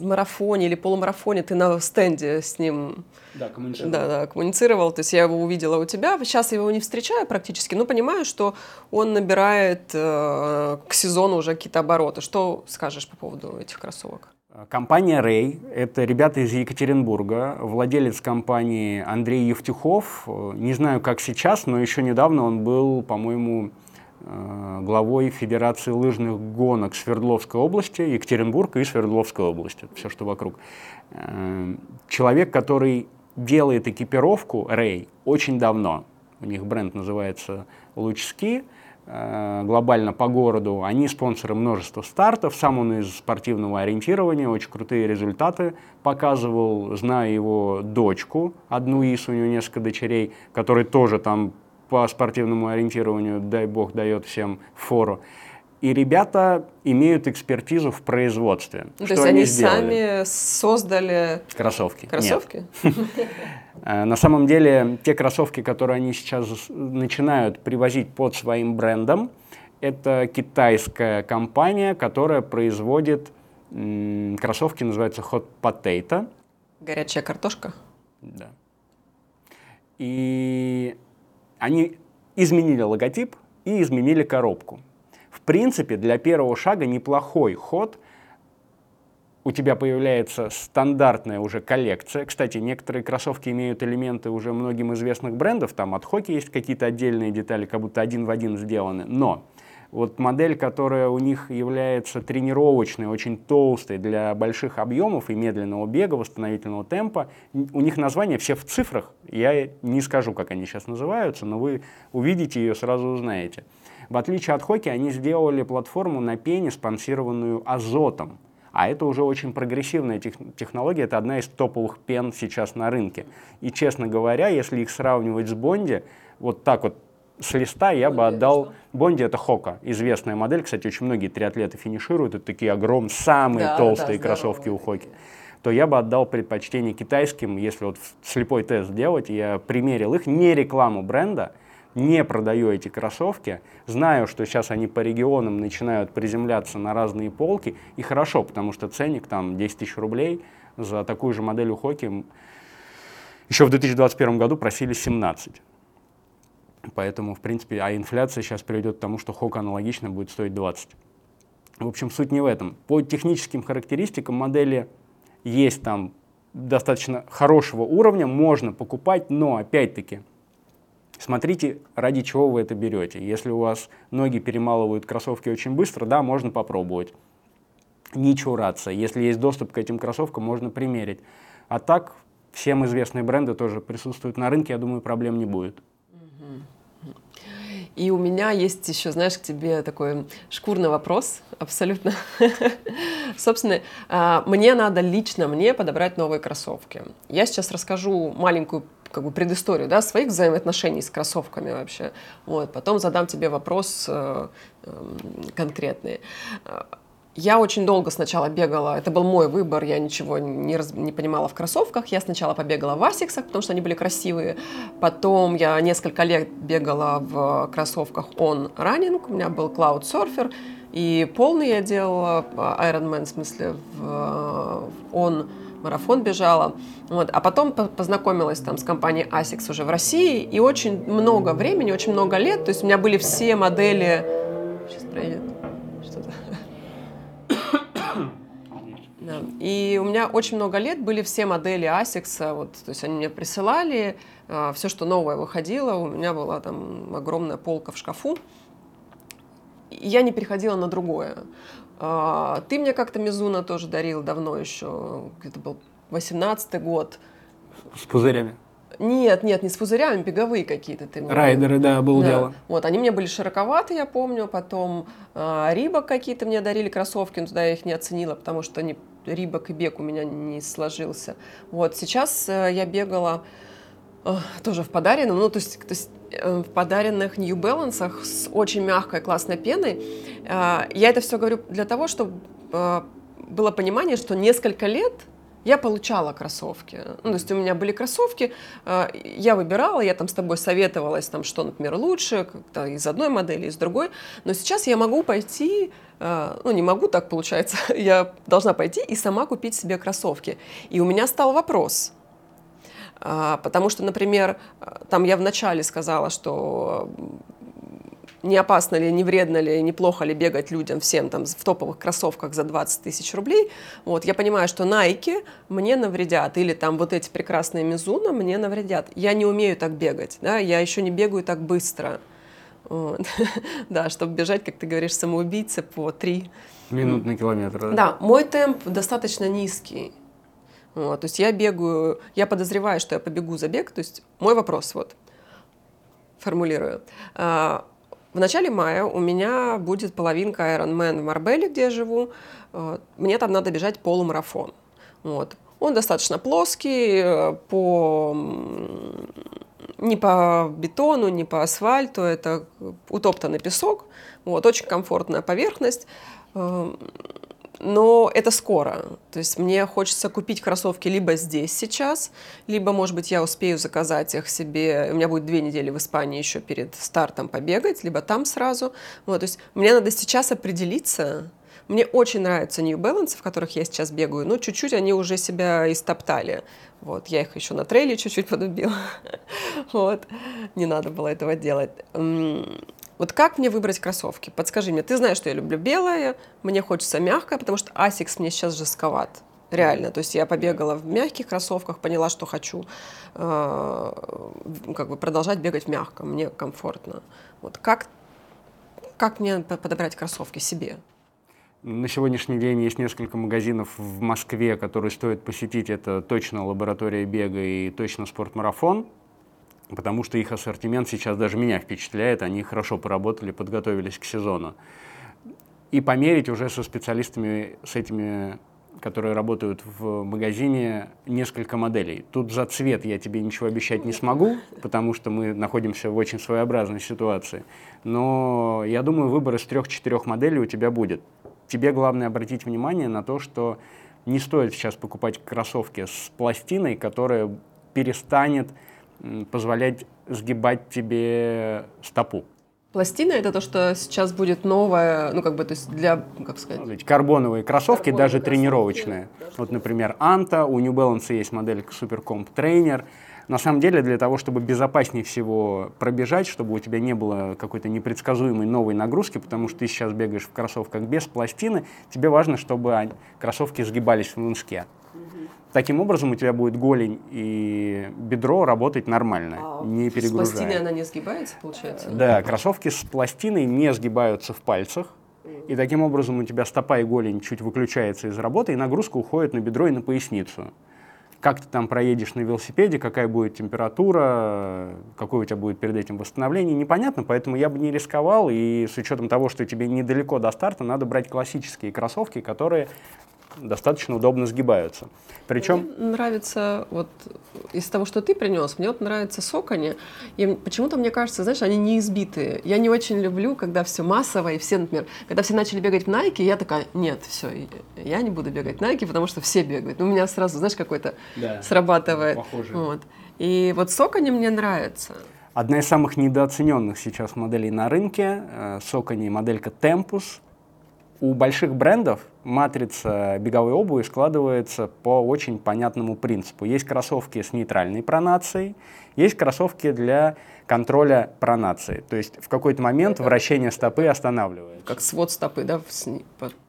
марафоне или полумарафоне ты на стенде с ним да, коммуницировал. Да, да, коммуницировал. То есть я его увидела у тебя. Сейчас я его не встречаю практически, но понимаю, что он набирает э, к сезону уже какие-то обороты. Что скажешь по поводу этих кроссовок? Компания Рей – это ребята из Екатеринбурга, владелец компании Андрей Евтюхов. Не знаю, как сейчас, но еще недавно он был, по-моему, Э, главой Федерации лыжных гонок Свердловской области, Екатеринбурга и Свердловской области, все, что вокруг. Э, человек, который делает экипировку, Рэй, очень давно. У них бренд называется Лучски, э, глобально по городу. Они спонсоры множества стартов. Сам он из спортивного ориентирования, очень крутые результаты показывал. Знаю его дочку, одну из, у него несколько дочерей, которые тоже там по спортивному ориентированию, дай бог, дает всем фору. И ребята имеют экспертизу в производстве. То что есть они, они сами создали кроссовки? Кроссовки? Э, на самом деле, те кроссовки, которые они сейчас начинают привозить под своим брендом, это китайская компания, которая производит кроссовки, называется Hot Potato. Горячая картошка? Да. И они изменили логотип и изменили коробку. В принципе, для первого шага неплохой ход. У тебя появляется стандартная уже коллекция. Кстати, некоторые кроссовки имеют элементы уже многим известных брендов. Там от Хоки есть какие-то отдельные детали, как будто один в один сделаны. Но вот модель, которая у них является тренировочной, очень толстой для больших объемов и медленного бега, восстановительного темпа, у них названия все в цифрах. Я не скажу, как они сейчас называются, но вы увидите ее, сразу узнаете. В отличие от Хоки, они сделали платформу на пене, спонсированную азотом. А это уже очень прогрессивная тех, технология, это одна из топовых пен сейчас на рынке. И, честно говоря, если их сравнивать с Бонди, вот так вот с листа я бы отдал... Бонди — это Хока, известная модель. Кстати, очень многие триатлеты финишируют. Это такие огромные, самые да, толстые да, кроссовки у Хоки. То я бы отдал предпочтение китайским, если вот слепой тест делать. Я примерил их, не рекламу бренда, не продаю эти кроссовки, знаю, что сейчас они по регионам начинают приземляться на разные полки, и хорошо, потому что ценник там 10 тысяч рублей за такую же модель у Хоки еще в 2021 году просили 17. Поэтому, в принципе, а инфляция сейчас приведет к тому, что хок аналогично будет стоить 20. В общем, суть не в этом. По техническим характеристикам модели есть там достаточно хорошего уровня, можно покупать, но, опять-таки, смотрите, ради чего вы это берете. Если у вас ноги перемалывают кроссовки очень быстро, да, можно попробовать. Не чураться. Если есть доступ к этим кроссовкам, можно примерить. А так, всем известные бренды тоже присутствуют на рынке, я думаю, проблем не будет. И у меня есть еще, знаешь, к тебе такой шкурный вопрос, абсолютно. Собственно, а, мне надо лично мне подобрать новые кроссовки. Я сейчас расскажу маленькую как бы предысторию да, своих взаимоотношений с кроссовками вообще. Вот, потом задам тебе вопрос э, э, конкретный. Я очень долго сначала бегала, это был мой выбор, я ничего не, раз, не понимала в кроссовках. Я сначала побегала в асиксах, потому что они были красивые. Потом я несколько лет бегала в кроссовках On Running, у меня был Cloud Surfer. И полный я делала, Ironman, в смысле, в, в On марафон бежала. Вот. А потом познакомилась там с компанией ASICS уже в России, и очень много времени, очень много лет, то есть у меня были все модели... Сейчас пройдет. Да. И у меня очень много лет были все модели ASICS, вот, то есть они мне присылали, а, все, что новое выходило, у меня была там огромная полка в шкафу. И я не переходила на другое. А, ты мне как-то Мизуна тоже дарил давно еще, это был 18-й год. С пузырями? Нет, нет, не с пузырями, беговые какие-то. Ты Райдеры, да, был да. дело. Вот, они мне были широковаты, я помню, потом э, Рибок какие-то мне дарили кроссовки, но туда я их не оценила, потому что они, Рибок и бег у меня не сложился. Вот, сейчас э, я бегала э, тоже в подаренном, ну, то есть, то есть э, в подаренных New Balance с очень мягкой классной пеной. Я это все говорю для того, чтобы было понимание, что несколько лет я получала кроссовки. Ну, то есть у меня были кроссовки, э, я выбирала, я там с тобой советовалась, там, что, например, лучше, как-то из одной модели, из другой. Но сейчас я могу пойти, э, ну, не могу, так получается, я должна пойти и сама купить себе кроссовки. И у меня стал вопрос, э, Потому что, например, там я вначале сказала, что не опасно ли, не вредно ли, неплохо ли бегать людям всем там в топовых кроссовках за 20 тысяч рублей. Вот, я понимаю, что Nike мне навредят, или там вот эти прекрасные Мизуна мне навредят. Я не умею так бегать, да, я еще не бегаю так быстро. Вот. да, чтобы бежать, как ты говоришь, самоубийцы по 3 минут на километр. Да? да, мой темп достаточно низкий. Вот, то есть я бегаю, я подозреваю, что я побегу за бег. То есть мой вопрос вот, формулирую. А, в начале мая у меня будет половинка Ironman в Марбеле, где я живу. Э, мне там надо бежать полумарафон. Вот. Он достаточно плоский, э, по... не по бетону, не по асфальту, это утоптанный песок, вот, очень комфортная поверхность. Но это скоро. То есть мне хочется купить кроссовки либо здесь сейчас, либо, может быть, я успею заказать их себе. У меня будет две недели в Испании еще перед стартом побегать, либо там сразу. Вот, то есть мне надо сейчас определиться. Мне очень нравятся New Balance, в которых я сейчас бегаю, но чуть-чуть они уже себя истоптали. Вот, я их еще на трейле чуть-чуть подубила. Вот, не надо было этого делать. Вот как мне выбрать кроссовки? Подскажи мне. Ты знаешь, что я люблю белое, мне хочется мягкое, потому что Asics мне сейчас жестковат. Реально. То есть я побегала в мягких кроссовках, поняла, что хочу э, как бы продолжать бегать в мягком. Мне комфортно. Вот как, как мне подобрать кроссовки себе? На сегодняшний день есть несколько магазинов в Москве, которые стоит посетить. Это точно лаборатория бега и точно спортмарафон потому что их ассортимент сейчас даже меня впечатляет, они хорошо поработали, подготовились к сезону. И померить уже со специалистами, с этими, которые работают в магазине, несколько моделей. Тут за цвет я тебе ничего обещать не смогу, потому что мы находимся в очень своеобразной ситуации. Но я думаю, выбор из трех-четырех моделей у тебя будет. Тебе главное обратить внимание на то, что не стоит сейчас покупать кроссовки с пластиной, которая перестанет позволять сгибать тебе стопу. Пластина это то, что сейчас будет новое, ну как бы, то есть для, как сказать? Карбоновые кроссовки, Карбоновые даже кроссовки. тренировочные. Вот, например, Анта, у New Balance есть модель Supercomp Trainer. На самом деле, для того, чтобы безопаснее всего пробежать, чтобы у тебя не было какой-то непредсказуемой новой нагрузки, потому что ты сейчас бегаешь в кроссовках без пластины, тебе важно, чтобы кроссовки сгибались в лунжке. Таким образом, у тебя будет голень и бедро работать нормально, а не перегружая. С пластиной она не сгибается, получается? Да, кроссовки с пластиной не сгибаются в пальцах. И таким образом у тебя стопа и голень чуть выключается из работы, и нагрузка уходит на бедро и на поясницу. как ты там проедешь на велосипеде, какая будет температура, какое у тебя будет перед этим восстановление, непонятно, поэтому я бы не рисковал, и с учетом того, что тебе недалеко до старта, надо брать классические кроссовки, которые достаточно удобно сгибаются. Причем... Мне нравится, вот из того, что ты принес, мне вот нравится сокони. И почему-то, мне кажется, знаешь, они не избитые. Я не очень люблю, когда все массово, и все, например, когда все начали бегать в Nike, я такая, нет, все, я не буду бегать в Nike, потому что все бегают. У меня сразу, знаешь, какой-то да, срабатывает. Похоже. Вот. И вот сокони мне нравится. Одна из самых недооцененных сейчас моделей на рынке, э, Socony моделька Tempus, у больших брендов матрица беговой обуви складывается по очень понятному принципу. Есть кроссовки с нейтральной пронацией, есть кроссовки для контроля пронации. То есть в какой-то момент вращение стопы останавливается. Как свод стопы, да?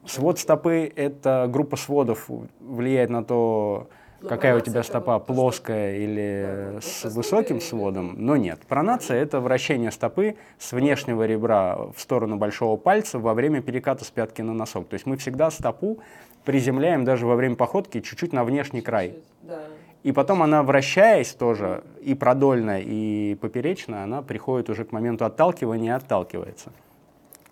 Свод стопы — это группа сводов, влияет на то, какая у тебя стопа, плоская или с высоким сводом, но нет. Пронация — это вращение стопы с внешнего ребра в сторону большого пальца во время переката с пятки на носок. То есть мы всегда стопу приземляем даже во время походки чуть-чуть на внешний край. И потом она, вращаясь тоже, и продольно, и поперечно, она приходит уже к моменту отталкивания и отталкивается.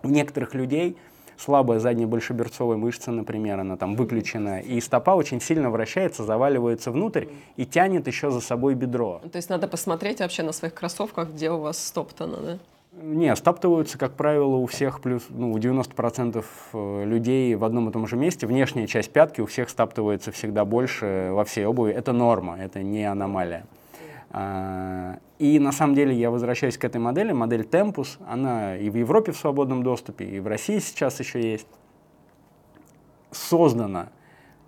У некоторых людей слабая задняя большеберцовая мышца, например, она там выключена, и стопа очень сильно вращается, заваливается внутрь и тянет еще за собой бедро. То есть надо посмотреть вообще на своих кроссовках, где у вас стоптано, да? Не, стоптываются, как правило, у всех плюс, ну, у 90% э, людей в одном и том же месте. Внешняя часть пятки у всех стоптывается всегда больше во всей обуви. Это норма, это не аномалия. А, и на самом деле я возвращаюсь к этой модели, модель Tempus, она и в Европе в свободном доступе, и в России сейчас еще есть, создана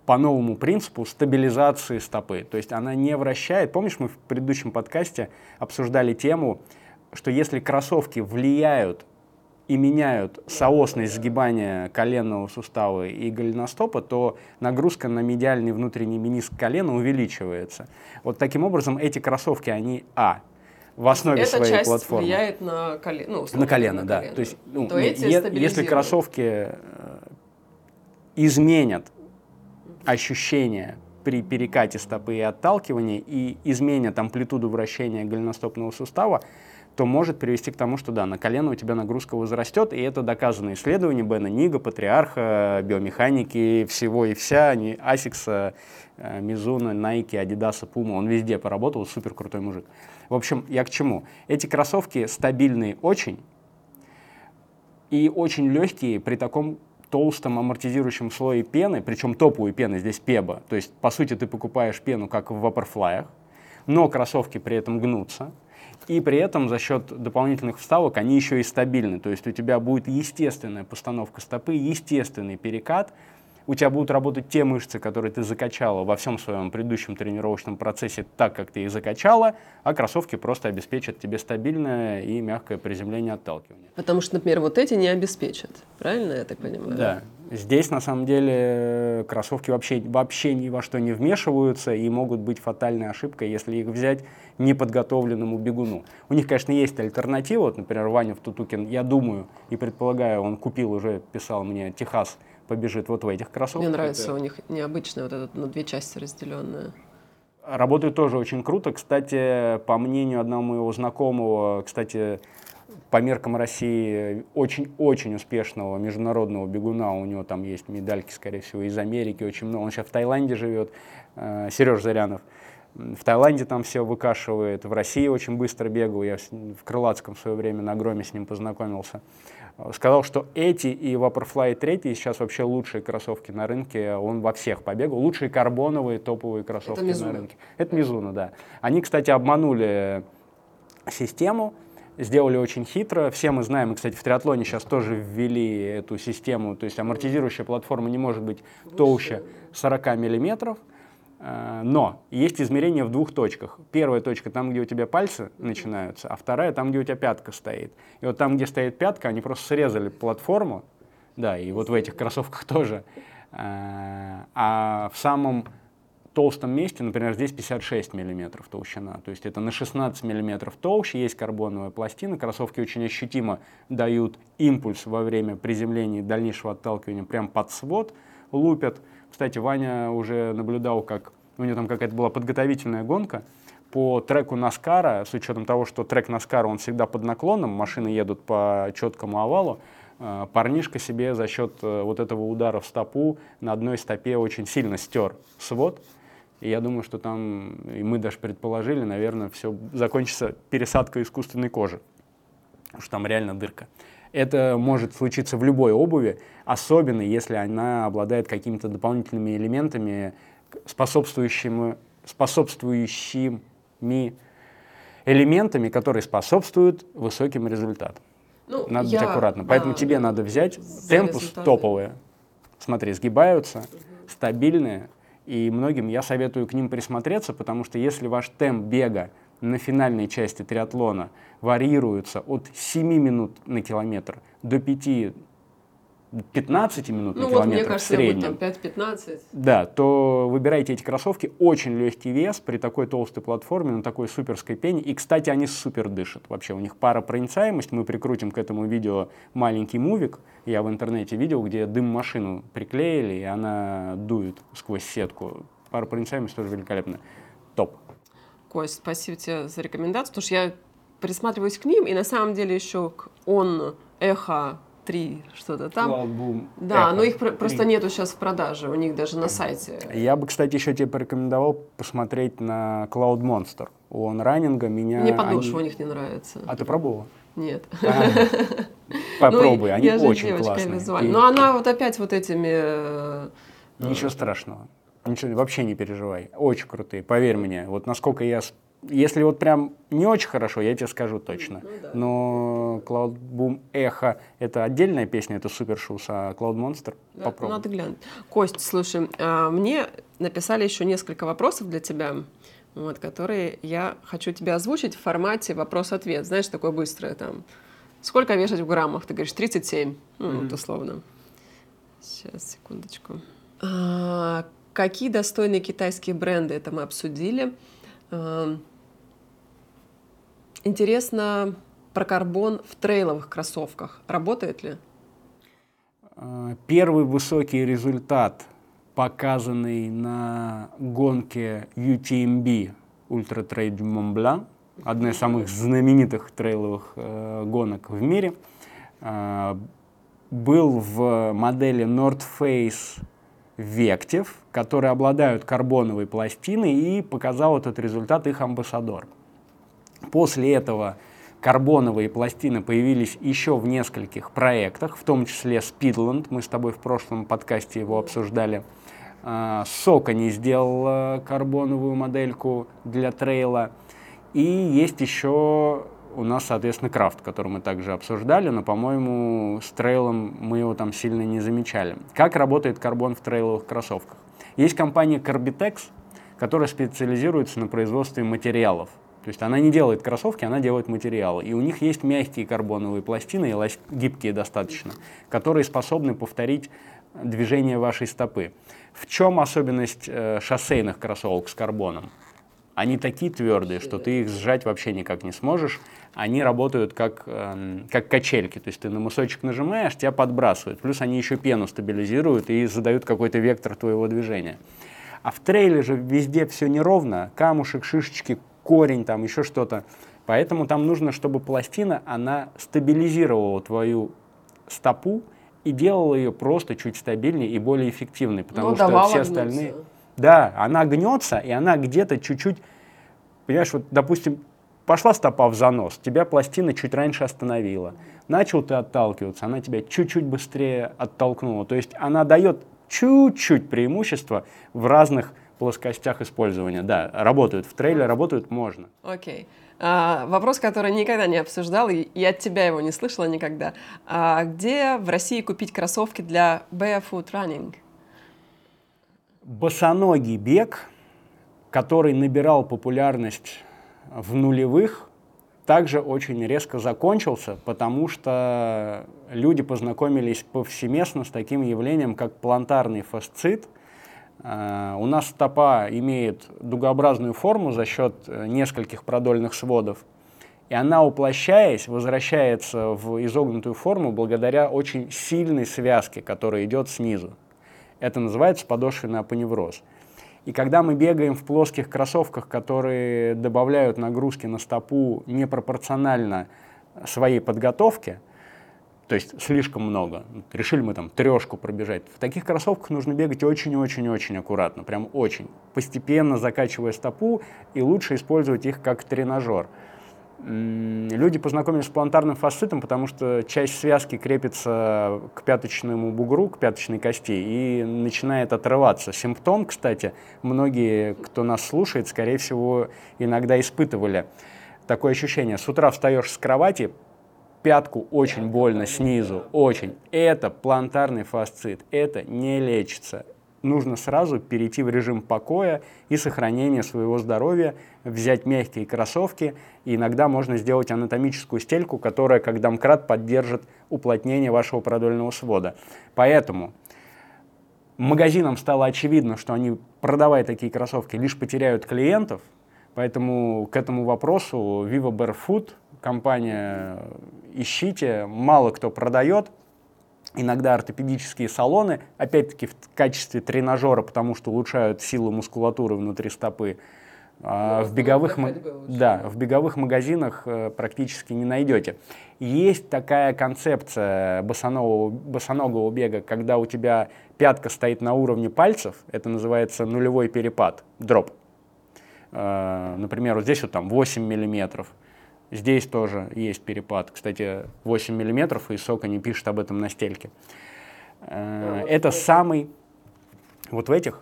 по новому принципу стабилизации стопы. То есть она не вращает. Помнишь, мы в предыдущем подкасте обсуждали тему, что если кроссовки влияют и меняют соосность сгибания коленного сустава и голеностопа, то нагрузка на медиальный внутренний мениск колена увеличивается. Вот таким образом эти кроссовки, они, а, в основе Эта своей часть платформы. влияет на, коле... ну, на колено. На да. колено. То есть, ну, то эти е- если кроссовки э, изменят ощущение при перекате стопы и отталкивании и изменят амплитуду вращения голеностопного сустава, то может привести к тому, что да, на колено у тебя нагрузка возрастет, и это доказано исследования Бена Нига, Патриарха, биомеханики, всего и вся, они Asics, Мизуна, Nike, Adidas, Puma, он везде поработал, супер крутой мужик. В общем, я к чему? Эти кроссовки стабильные очень и очень легкие при таком толстом амортизирующем слое пены, причем топовой пены, здесь пеба. То есть, по сути, ты покупаешь пену, как в вапорфлаях, но кроссовки при этом гнутся. И при этом за счет дополнительных вставок они еще и стабильны. То есть у тебя будет естественная постановка стопы, естественный перекат, у тебя будут работать те мышцы, которые ты закачала во всем своем предыдущем тренировочном процессе так, как ты их закачала, а кроссовки просто обеспечат тебе стабильное и мягкое приземление отталкивания. Потому что, например, вот эти не обеспечат, правильно я так понимаю? Да. Здесь, на самом деле, кроссовки вообще, вообще ни во что не вмешиваются и могут быть фатальной ошибкой, если их взять неподготовленному бегуну. У них, конечно, есть альтернатива. Вот, например, Ваня в Тутукин, я думаю и предполагаю, он купил уже, писал мне, Техас побежит вот в этих кроссовках. Мне нравится это... у них необычная вот эта на две части разделенная. Работают тоже очень круто. Кстати, по мнению одного моего знакомого, кстати, по меркам России очень-очень успешного международного бегуна, у него там есть медальки, скорее всего, из Америки очень много. Он сейчас в Таиланде живет, э, Сереж Зарянов. В Таиланде там все выкашивает, в России очень быстро бегал, я в Крылатском в свое время на Громе с ним познакомился сказал, что эти и Vaporfly 3 сейчас вообще лучшие кроссовки на рынке. Он во всех побегал. Лучшие карбоновые топовые кроссовки на рынке. Это Мизуна, да. Они, кстати, обманули систему, сделали очень хитро. Все мы знаем, и, кстати, в триатлоне сейчас тоже ввели эту систему. То есть амортизирующая платформа не может быть толще 40 миллиметров. Э, но есть измерение в двух точках. Первая точка там, где у тебя пальцы начинаются, а вторая там, где у тебя пятка стоит. И вот там, где стоит пятка, они просто срезали платформу, да, и вот в этих кроссовках тоже. Э, а в самом толстом месте, например, здесь 56 миллиметров толщина, то есть это на 16 миллиметров толще, есть карбоновая пластина, кроссовки очень ощутимо дают импульс во время приземления и дальнейшего отталкивания прям под свод, лупят, кстати, Ваня уже наблюдал, как у него там какая-то была подготовительная гонка, по треку Наскара, с учетом того, что трек Наскара, он всегда под наклоном, машины едут по четкому овалу, э, парнишка себе за счет э, вот этого удара в стопу на одной стопе очень сильно стер свод. И я думаю, что там, и мы даже предположили, наверное, все закончится пересадкой искусственной кожи, потому что там реально дырка. Это может случиться в любой обуви, особенно если она обладает какими-то дополнительными элементами, способствующими, способствующими элементами, которые способствуют высоким результатам. Ну, надо я, быть аккуратно. Поэтому тебе надо взять темпус результаты. топовые. Смотри, сгибаются, угу. стабильные. И многим я советую к ним присмотреться, потому что если ваш темп бега на финальной части триатлона варьируется от 7 минут на километр до 5 15 минут ну, на километр вот, мне кажется, в среднем, там 5-15. да, то выбирайте эти кроссовки. Очень легкий вес при такой толстой платформе, на такой суперской пене. И, кстати, они супер дышат. Вообще, у них пара проницаемость. Мы прикрутим к этому видео маленький мувик. Я в интернете видел, где дым машину приклеили, и она дует сквозь сетку. Пара проницаемость тоже великолепная. Кость, спасибо тебе за рекомендацию, потому что я присматриваюсь к ним, и на самом деле еще к он, эхо, три что-то там. Cloud Да, Echo но их 3. просто нету сейчас в продаже, у них даже на сайте. Я бы, кстати, еще тебе порекомендовал посмотреть на Cloud Monster. У онранинга меня... Мне подошва они... у них не нравится. А ты пробовала? Нет. А, попробуй, они очень классные. Но она вот опять вот этими... Э, Ничего страшного. Ничего, вообще не переживай. Очень крутые, поверь мне. Вот насколько я если вот прям не очень хорошо, я тебе скажу точно. Ну, да. Но Cloud Boom Echo — это отдельная песня, это Супер Шус, а Cloud Monster да, попробуй. Надо глянуть. Кость, слушай, а, мне написали еще несколько вопросов для тебя, вот, которые я хочу тебе озвучить в формате вопрос-ответ. Знаешь, такое быстрое там. Сколько вешать в граммах? Ты говоришь 37, ну, mm-hmm. вот условно. Сейчас, секундочку. А, какие достойные китайские бренды, это мы обсудили. А, Интересно про карбон в трейловых кроссовках. Работает ли? А, первый высокий результат, показанный на гонке UTMB Ultra Trail Mont Blanc, одной из самых знаменитых трейловых э, гонок в мире, э, был в модели North Face Vective, которые обладают карбоновой пластиной, и показал этот результат их амбассадор. После этого карбоновые пластины появились еще в нескольких проектах, в том числе Speedland, мы с тобой в прошлом подкасте его обсуждали. Сока не сделал карбоновую модельку для трейла. И есть еще у нас, соответственно, крафт, который мы также обсуждали, но, по-моему, с трейлом мы его там сильно не замечали. Как работает карбон в трейловых кроссовках? Есть компания Carbitex, которая специализируется на производстве материалов то есть она не делает кроссовки, она делает материалы. И у них есть мягкие карбоновые пластины, гибкие достаточно, которые способны повторить движение вашей стопы. В чем особенность э, шоссейных кроссовок с карбоном? Они такие твердые, что ты их сжать вообще никак не сможешь. Они работают как, э, как качельки. То есть ты на мысочек нажимаешь, тебя подбрасывают. Плюс они еще пену стабилизируют и задают какой-то вектор твоего движения. А в трейле же везде все неровно. Камушек, шишечки, корень, там еще что-то. Поэтому там нужно, чтобы пластина, она стабилизировала твою стопу и делала ее просто чуть стабильнее и более эффективной, потому ну, что все остальные... Гнуться. Да, она гнется, и она где-то чуть-чуть, понимаешь, вот, допустим, пошла стопа в занос, тебя пластина чуть раньше остановила. Начал ты отталкиваться, она тебя чуть-чуть быстрее оттолкнула. То есть она дает чуть-чуть преимущество в разных плоскостях использования. Да, работают в трейле, работают можно. Окей. Okay. А, вопрос, который никогда не обсуждал, и, и от тебя его не слышала никогда. А где в России купить кроссовки для barefoot running? Босоногий бег, который набирал популярность в нулевых, также очень резко закончился, потому что люди познакомились повсеместно с таким явлением, как плантарный фасцит – Э, у нас стопа имеет дугообразную форму за счет э, нескольких продольных сводов, и она, уплощаясь, возвращается в изогнутую форму благодаря очень сильной связке, которая идет снизу. Это называется подошвенный апоневроз. И когда мы бегаем в плоских кроссовках, которые добавляют нагрузки на стопу непропорционально своей подготовке, то есть слишком много. Решили мы там трешку пробежать. В таких кроссовках нужно бегать очень-очень-очень аккуратно, прям очень. Постепенно закачивая стопу и лучше использовать их как тренажер. Люди познакомились с плантарным фасцитом, потому что часть связки крепится к пяточному бугру, к пяточной кости и начинает отрываться. Симптом, кстати, многие, кто нас слушает, скорее всего, иногда испытывали такое ощущение. С утра встаешь с кровати, пятку очень больно снизу, очень. Это плантарный фасцит, это не лечится. Нужно сразу перейти в режим покоя и сохранения своего здоровья, взять мягкие кроссовки. И иногда можно сделать анатомическую стельку, которая как домкрат поддержит уплотнение вашего продольного свода. Поэтому магазинам стало очевидно, что они, продавая такие кроссовки, лишь потеряют клиентов. Поэтому к этому вопросу Viva Barefoot компания ищите, мало кто продает. Иногда ортопедические салоны, опять-таки в качестве тренажера, потому что улучшают силу мускулатуры внутри стопы. А в, беговых, да, в беговых магазинах э, практически не найдете. Есть такая концепция босоногого, босоногого бега, когда у тебя пятка стоит на уровне пальцев, это называется нулевой перепад, дроп. Э, например, вот здесь вот там 8 миллиметров, Здесь тоже есть перепад. Кстати, 8 миллиметров, и Сока не пишет об этом на стельке. Э, это самый... Вот в этих?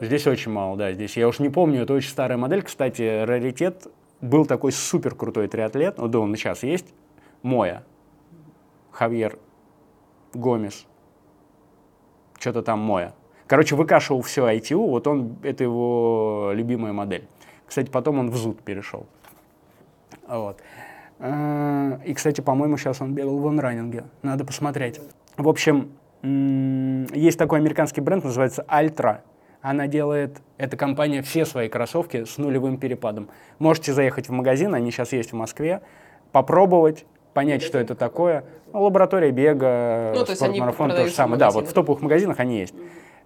Здесь очень мало, да. Здесь я уж не помню, это очень старая модель. Кстати, раритет. Был такой супер крутой триатлет, ну да, он сейчас есть. Моя. Хавьер Гомес. Что-то там Моя. Короче, выкашивал все ITU, вот он, это его любимая модель. Кстати, потом он в ЗУД перешел. Вот. Э, и, кстати, по-моему, сейчас он бегал в онранинге. Надо посмотреть. В общем, есть такой американский бренд, называется Altra. Она делает, эта компания, все свои кроссовки с нулевым перепадом. Можете заехать в магазин, они сейчас есть в Москве, попробовать, понять, что это такое. Ну, лаборатория бега, ну, спортмарафон, то же самое. Да, вот в топовых магазинах они есть.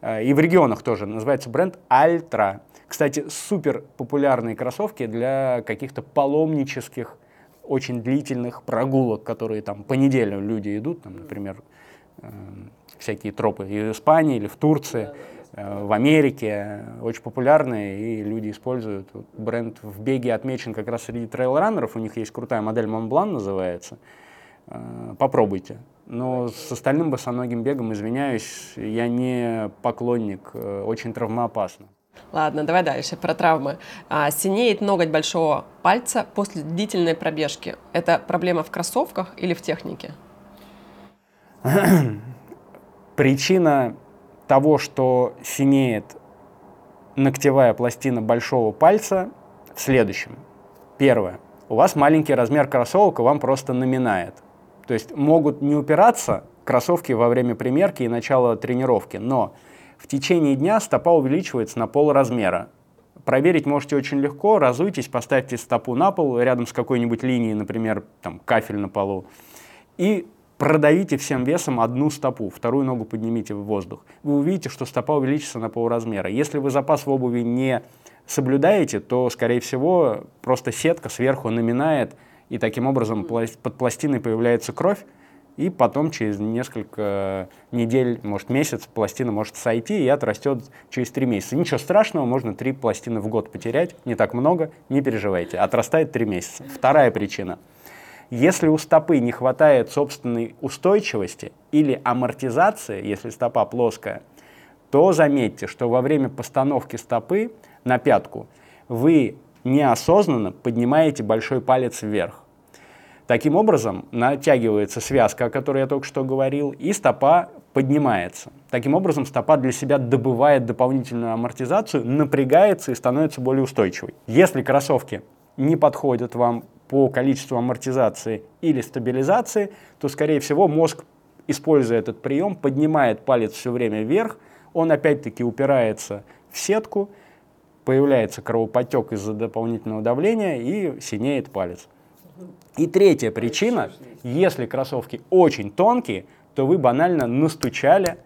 Э, и в регионах тоже. Называется бренд Altra. Кстати, супер популярные кроссовки для каких-то паломнических, очень длительных прогулок, которые там по неделю люди идут, там, например, э, всякие тропы и в Испании или в Турции, э, в Америке, очень популярные, и люди используют. Вот бренд в беге отмечен как раз среди трейл-раннеров, у них есть крутая модель Монблан называется. Э, попробуйте. Но с остальным босоногим бегом, извиняюсь, я не поклонник, э, очень травмоопасно. Ладно, давай дальше про травмы. А, синеет ноготь большого пальца после длительной пробежки. Это проблема в кроссовках или в технике? Причина того, что синеет ногтевая пластина большого пальца в следующем. Первое. У вас маленький размер кроссовок, и вам просто наминает. То есть могут не упираться кроссовки во время примерки и начала тренировки, но в течение дня стопа увеличивается на пол размера. Проверить можете очень легко. Разуйтесь, поставьте стопу на пол рядом с какой-нибудь линией, например, там, кафель на полу, и продавите всем весом одну стопу, вторую ногу поднимите в воздух. Вы увидите, что стопа увеличится на пол размера. Если вы запас в обуви не соблюдаете, то, скорее всего, просто сетка сверху наминает, и таким образом под пластиной появляется кровь, и потом через несколько недель, может месяц, пластина может сойти и отрастет через три месяца. Ничего страшного, можно три пластины в год потерять, не так много, не переживайте, отрастает три месяца. Вторая причина. Если у стопы не хватает собственной устойчивости или амортизации, если стопа плоская, то заметьте, что во время постановки стопы на пятку вы неосознанно поднимаете большой палец вверх. Таким образом, натягивается связка, о которой я только что говорил, и стопа поднимается. Таким образом, стопа для себя добывает дополнительную амортизацию, напрягается и становится более устойчивой. Если кроссовки не подходят вам по количеству амортизации или стабилизации, то, скорее всего, мозг, используя этот прием, поднимает палец все время вверх, он опять-таки упирается в сетку, появляется кровоподтек из-за дополнительного давления и синеет палец. И третья причина, если кроссовки очень тонкие, то вы банально настучали,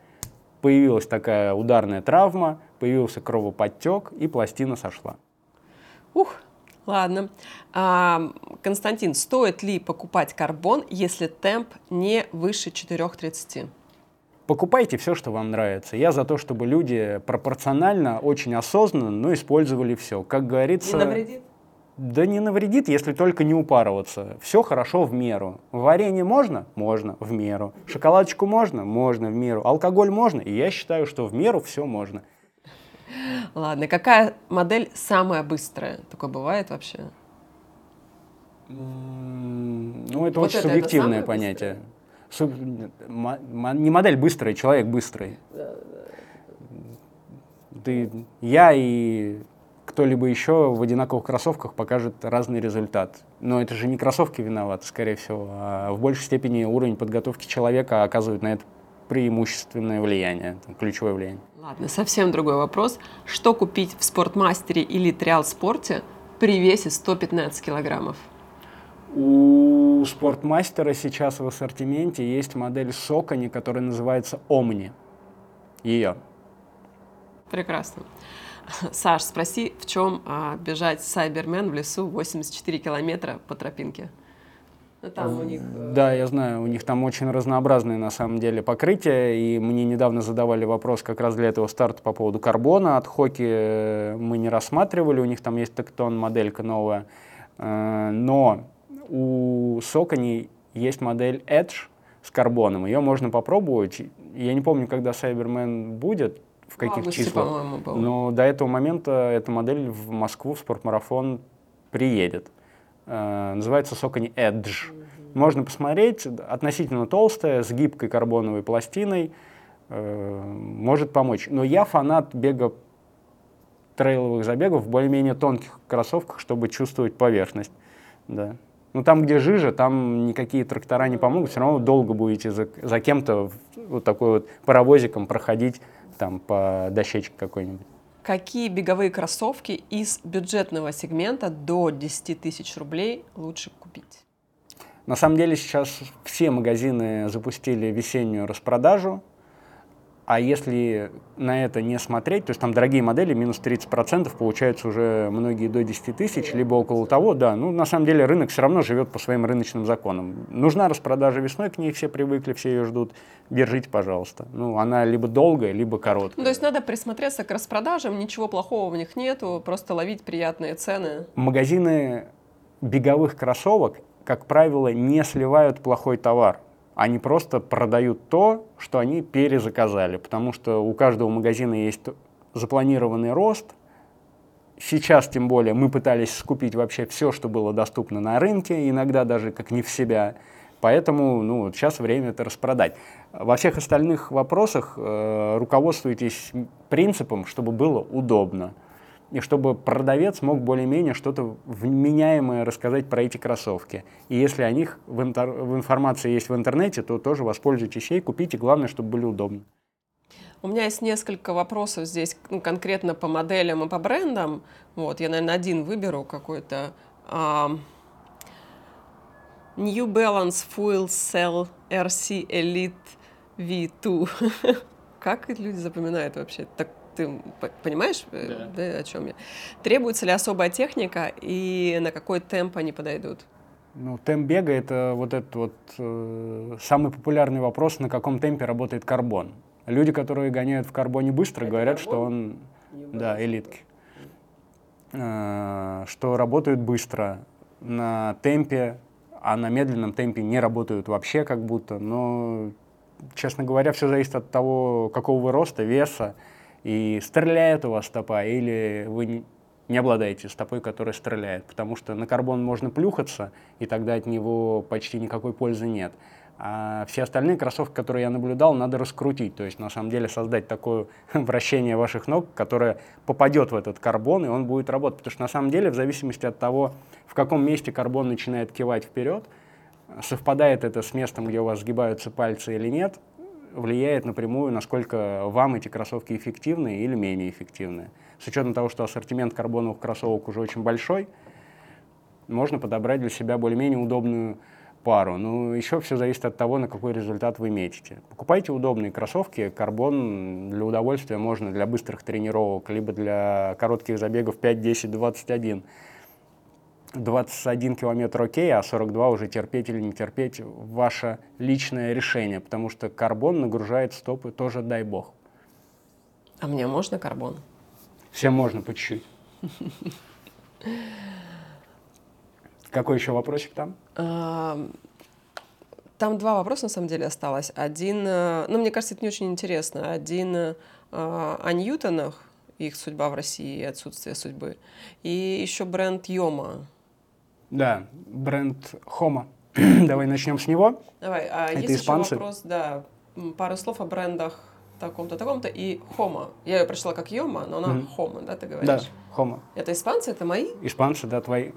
появилась такая ударная травма, появился кровоподтек, и пластина сошла. Ух, ладно. А, Константин, стоит ли покупать карбон, если темп не выше 4.30? Покупайте все, что вам нравится. Я за то, чтобы люди пропорционально, очень осознанно, но использовали все. Как говорится... Не навредит? Да не навредит, если только не упарываться. Все хорошо в меру. Варенье можно? Можно, в меру. Шоколадочку можно? Можно, в меру. Алкоголь можно? И я считаю, что в меру все можно. Ладно, какая модель самая быстрая? Такое бывает вообще? Ну, это вот очень это, субъективное это понятие. Быстрое? не модель быстрая, человек быстрый. Ты, я и кто-либо еще в одинаковых кроссовках покажет разный результат. Но это же не кроссовки виноваты, скорее всего, а в большей степени уровень подготовки человека оказывает на это преимущественное влияние, ключевое влияние. Ладно, совсем другой вопрос. Что купить в спортмастере или триал спорте при весе 115 килограммов? У спортмастера сейчас в ассортименте есть модель Сокони, которая называется Омни. Ее. Прекрасно. Саш, спроси, в чем а, бежать Сайбермен в лесу 84 километра по тропинке? Ну, там у них... Э, да, я знаю, у них там очень разнообразные на самом деле покрытия, и мне недавно задавали вопрос как раз для этого старта по поводу карбона. От Хоки мы не рассматривали, у них там есть тактон моделька новая, э, но у Socony есть модель Edge с карбоном. Ее можно попробовать. Я не помню, когда Cyberman будет, в каких августе, числах. Но до этого момента эта модель в Москву в спортмарафон приедет. Э, называется Socony Edge. Mm-hmm. Можно посмотреть, относительно толстая, с гибкой карбоновой пластиной, э, может помочь. Но я фанат бега трейловых забегов в более-менее тонких кроссовках, чтобы чувствовать поверхность. Да. Ну, там, где жижа, там никакие трактора не помогут, все равно долго будете за, за кем-то вот такой вот паровозиком проходить там по дощечке какой-нибудь. Какие беговые кроссовки из бюджетного сегмента до 10 тысяч рублей лучше купить? На самом деле сейчас все магазины запустили весеннюю распродажу. А если на это не смотреть, то есть там дорогие модели, минус 30%, получается уже многие до 10 тысяч, либо около того, да. Ну, на самом деле рынок все равно живет по своим рыночным законам. Нужна распродажа весной, к ней все привыкли, все ее ждут. Держите, пожалуйста. Ну, она либо долгая, либо короткая. Ну, то есть надо присмотреться к распродажам, ничего плохого в них нету, просто ловить приятные цены. Магазины беговых кроссовок, как правило, не сливают плохой товар они просто продают то, что они перезаказали, потому что у каждого магазина есть запланированный рост. Сейчас, тем более, мы пытались скупить вообще все, что было доступно на рынке, иногда даже как не в себя. Поэтому ну, сейчас время это распродать. Во всех остальных вопросах э, руководствуйтесь принципом, чтобы было удобно и чтобы продавец мог более-менее что-то вменяемое рассказать про эти кроссовки. И если о них в, интер... в информации есть в интернете, то тоже воспользуйтесь ей, купите, главное, чтобы были удобны. У меня есть несколько вопросов здесь ну, конкретно по моделям и по брендам. Вот, я, наверное, один выберу какой-то. Uh, New Balance Fuel Cell RC Elite V2. как люди запоминают вообще? Так ты понимаешь, э, да. Да, о чем я? Требуется ли особая техника и на какой темп они подойдут? Ну, темп бега — это вот этот вот э, самый популярный вопрос, на каком темпе работает карбон. Люди, которые гоняют в карбоне быстро, это говорят, карбон? что он... Да, элитки. Э, что работают быстро на темпе, а на медленном темпе не работают вообще как будто. Но, честно говоря, все зависит от того, какого вы роста, веса, и стреляет у вас стопа, или вы не обладаете стопой, которая стреляет, потому что на карбон можно плюхаться, и тогда от него почти никакой пользы нет. А все остальные кроссовки, которые я наблюдал, надо раскрутить, то есть на самом деле создать такое вращение ваших ног, которое попадет в этот карбон, и он будет работать. Потому что на самом деле, в зависимости от того, в каком месте карбон начинает кивать вперед, совпадает это с местом, где у вас сгибаются пальцы или нет, влияет напрямую, насколько вам эти кроссовки эффективны или менее эффективны. С учетом того, что ассортимент карбоновых кроссовок уже очень большой, можно подобрать для себя более-менее удобную пару. Ну, еще все зависит от того, на какой результат вы метите. Покупайте удобные кроссовки. Карбон для удовольствия можно для быстрых тренировок, либо для коротких забегов 5, 10, 21. 21 километр окей, а 42 уже терпеть или не терпеть, ваше личное решение, потому что карбон нагружает стопы тоже, дай бог. А мне можно карбон? Всем можно по чуть-чуть. Какой еще вопросик там? Там два вопроса, на самом деле, осталось. Один, э, ну, мне кажется, это не очень интересно. Один э, о Ньютонах, их судьба в России и отсутствие судьбы. И еще бренд Йома. Да, бренд Хома. Давай начнем с него. Давай, а Это есть испанцы? еще вопрос, да, пару слов о брендах таком-то, таком-то и Хома. Я ее прочла как Йома, но она Мгм. Хома, да, ты Да, говоришь? Хома. Это испанцы, это мои? Испанцы, да, твои.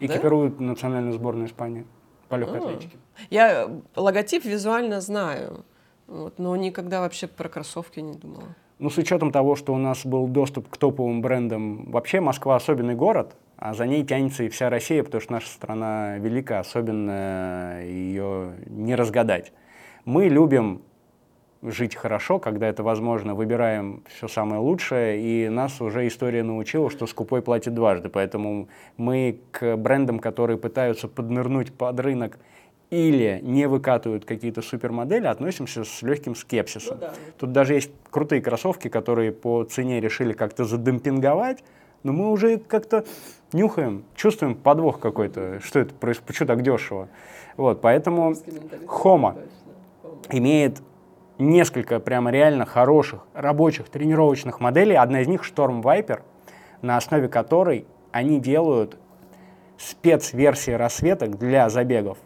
Экипируют национальную сборную Испании по легкой А. атлетике. Я э, логотип визуально знаю, вот, но никогда вообще про кроссовки не думала. Ну, с учетом того, что у нас был доступ к топовым брендам, вообще Москва особенный город, а за ней тянется и вся Россия, потому что наша страна велика, особенно ее не разгадать. Мы любим жить хорошо, когда это возможно, выбираем все самое лучшее, и нас уже история научила, что скупой платит дважды, поэтому мы к брендам, которые пытаются поднырнуть под рынок или не выкатывают какие-то супермодели, относимся с легким скепсисом. да. Тут даже есть крутые кроссовки, которые по цене решили как-то задемпинговать, но мы уже как-то нюхаем, чувствуем подвох какой-то, что это происходит, почему так дешево. Вот, поэтому Хома имеет несколько прямо реально хороших рабочих тренировочных моделей. Одна из них Storm Viper, на основе которой они делают спецверсии рассветок для забегов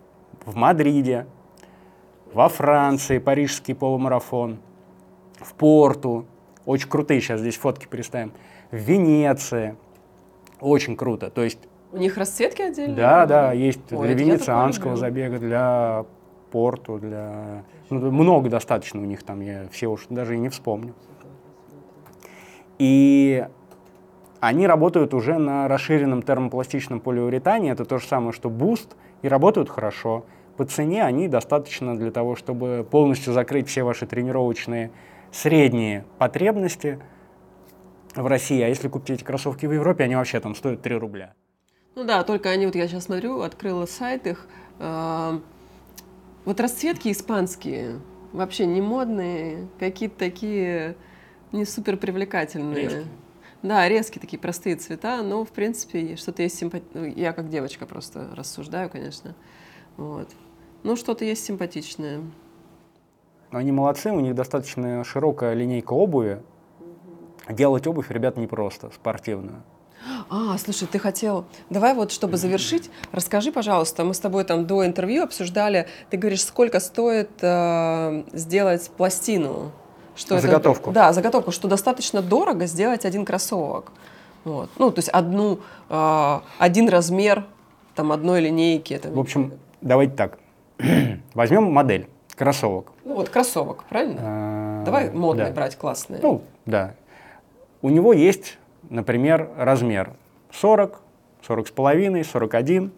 в Мадриде, во Франции, парижский полумарафон, в Порту, очень крутые, сейчас здесь фотки переставим, в Венеции, очень круто. То есть, У них расцветки отдельные? да, да, есть Ой, для венецианского забега, для Порту, для... ну, много достаточно у них там, я все уж даже и не вспомню. И они работают уже на расширенном термопластичном полиуретане, это то же самое, что Boost, и работают хорошо. По цене они достаточно для того, чтобы полностью закрыть все ваши тренировочные средние потребности в России. А если купить эти кроссовки в Европе, они вообще там стоят 3 рубля. Ну да, только они, вот я сейчас смотрю, открыла сайт их. э, вот расцветки испанские, вообще не модные, какие-то такие не супер привлекательные. Резкие. Да, резкие такие простые цвета, но в принципе что-то есть симпатичное. Я как девочка просто рассуждаю, конечно. Вот. Ну, что-то есть симпатичное. Но они молодцы, у них достаточно широкая линейка обуви. Делать обувь, ребят, непросто, спортивную. А, слушай, ты хотел... Давай вот, чтобы завершить, расскажи, пожалуйста, мы с тобой там до интервью обсуждали, ты говоришь, сколько стоит э, сделать пластину? Что это- Заготовку. да, заготовку, что достаточно дорого сделать один кроссовок. Вот. Ну, то есть одну, э, один размер там одной линейки. Это, В общем, давайте так. Возьмем модель кроссовок. ну вот кроссовок, правильно? А, Давай модные брать, классные. Ну, да. У него есть, например, размер 40, 40 с половиной, 41,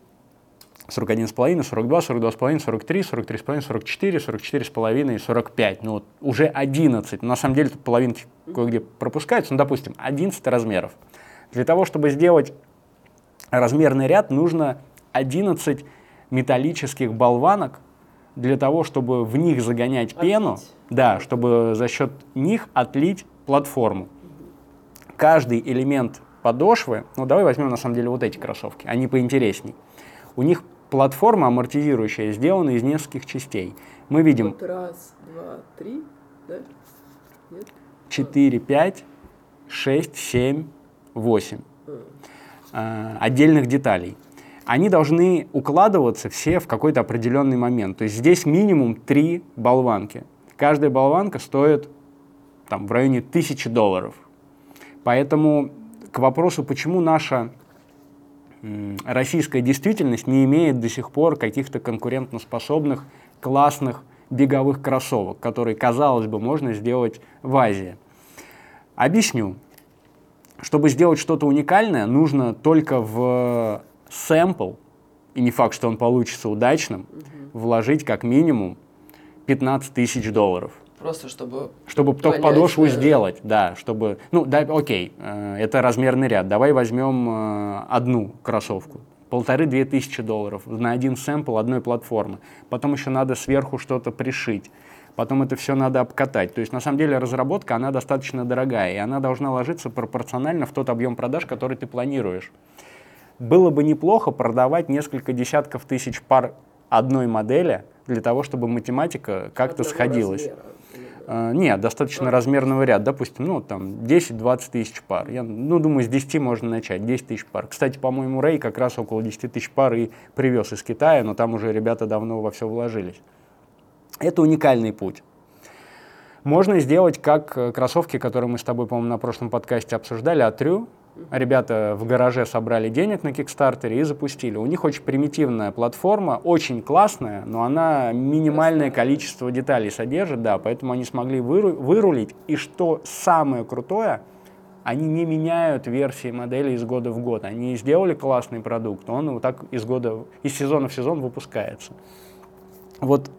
41 с половиной, 42, 42 с половиной, 43, 43 с половиной, 44, 44 с половиной, 45. Ну, вот уже 11. Но на самом деле тут половинки кое-где пропускаются. Ну, допустим, 11 размеров. Для того, чтобы сделать размерный ряд, нужно 11 металлических болванок для того, чтобы в них загонять пену, Отлить. да, чтобы за счет них отлить платформу. Каждый элемент подошвы, ну давай возьмем на самом деле вот эти кроссовки, они поинтересней. У них платформа амортизирующая сделана из нескольких частей. Мы видим раз, два, три, да? 4, 5, 6, 7, 8 э, отдельных деталей. Они должны укладываться все в какой-то определенный момент. То есть здесь минимум три болванки. Каждая болванка стоит там, в районе тысячи долларов. Поэтому к вопросу, почему наша российская действительность не имеет до сих пор каких-то конкурентоспособных, классных беговых кроссовок, которые, казалось бы, можно сделать в Азии. Объясню. Чтобы сделать что-то уникальное, нужно только в сэмпл и не факт, что он получится удачным, вложить как минимум 15 тысяч долларов. Просто чтобы... Чтобы только понять, подошву да. сделать, да, чтобы... Ну, да, окей, э, это размерный ряд. Давай возьмем э, одну кроссовку. Полторы-две тысячи долларов на один сэмпл одной платформы. Потом еще надо сверху что-то пришить. Потом это все надо обкатать. То есть, на самом деле, разработка, она достаточно дорогая, и она должна ложиться пропорционально в тот объем продаж, который ты планируешь. Было бы неплохо продавать несколько десятков тысяч пар одной модели для того, чтобы математика как-то сходилась. А, Нет, достаточно размерного ряда, допустим, ну, там, 10-20 тысяч пар. Я, ну, думаю, с 10 можно начать, 10 тысяч пар. Кстати, по-моему, Рэй как раз около 10 тысяч пар и привез из Китая, но там уже ребята давно во все вложились. Это уникальный путь. Можно сделать как э, кроссовки, которые мы с тобой, по-моему, на прошлом подкасте обсуждали, Атрю. Ребята в гараже собрали денег на Кикстартере и запустили. У них очень примитивная платформа, очень классная, но она минимальное количество деталей содержит, да, поэтому они смогли выру- вырулить. И что самое крутое, они не меняют версии модели из года в год. Они сделали классный продукт, он вот так из года, из сезона в сезон выпускается. Вот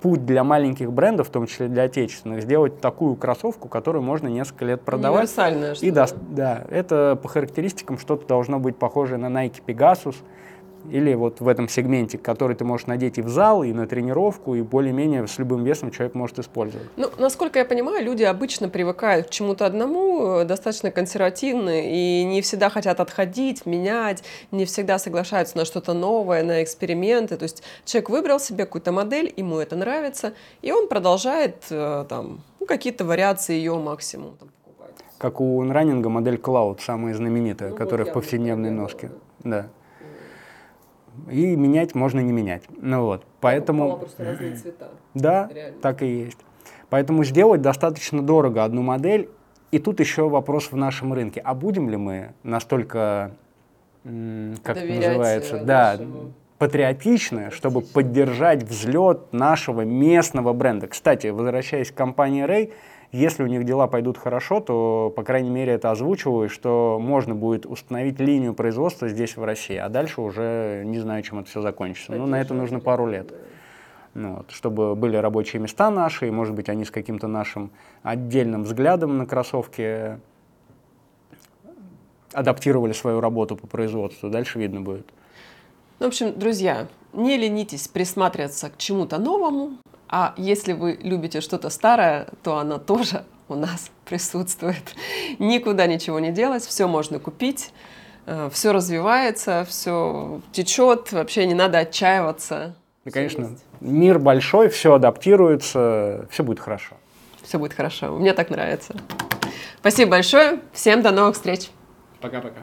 путь для маленьких брендов, в том числе для отечественных, сделать такую кроссовку, которую можно несколько лет продавать. Универсальное И что-то. даст, да, это по характеристикам что-то должно быть похожее на Nike Pegasus или вот в этом сегменте, который ты можешь надеть и в зал, и на тренировку, и более-менее с любым весом человек может использовать. Ну, насколько я понимаю, люди обычно привыкают к чему-то одному, э, достаточно консервативны, и не всегда хотят отходить, менять, не всегда соглашаются на что-то новое, на эксперименты. То есть человек выбрал себе какую-то модель, ему это нравится, и он продолжает э, там ну, какие-то вариации ее максимум. Как у инранинга модель Cloud, самая знаменитая, Ну, которая вот в повседневной носке. Да. И менять можно не менять. Ну вот, поэтому... просто разные цвета. Да, Реально. так и есть. Поэтому сделать достаточно дорого одну модель. И тут еще вопрос в нашем рынке. А будем ли мы настолько, как Доверять, называется, э, да, патриотичны, чтобы поддержать взлет нашего местного бренда. Кстати, возвращаясь к компании Ray, если у них дела пойдут хорошо, то, по крайней мере, это озвучиваю, что можно будет установить линию производства здесь, в России, а дальше уже не знаю, чем это все закончится. Ну, на это нужно пару лет. Ну, вот, чтобы были рабочие места наши, и, может быть, они с каким-то нашим отдельным взглядом на кроссовки адаптировали свою работу по производству. Дальше видно будет. Ну, в общем, друзья, не ленитесь присматриваться к чему-то новому, а если вы любите что-то старое, то оно тоже у нас присутствует. Никуда ничего не делать, все можно купить, все развивается, все течет, вообще не надо отчаиваться. И, конечно, мир большой, все адаптируется, все будет хорошо. Все будет хорошо. Мне так нравится. Спасибо большое. Всем до новых встреч. Пока-пока.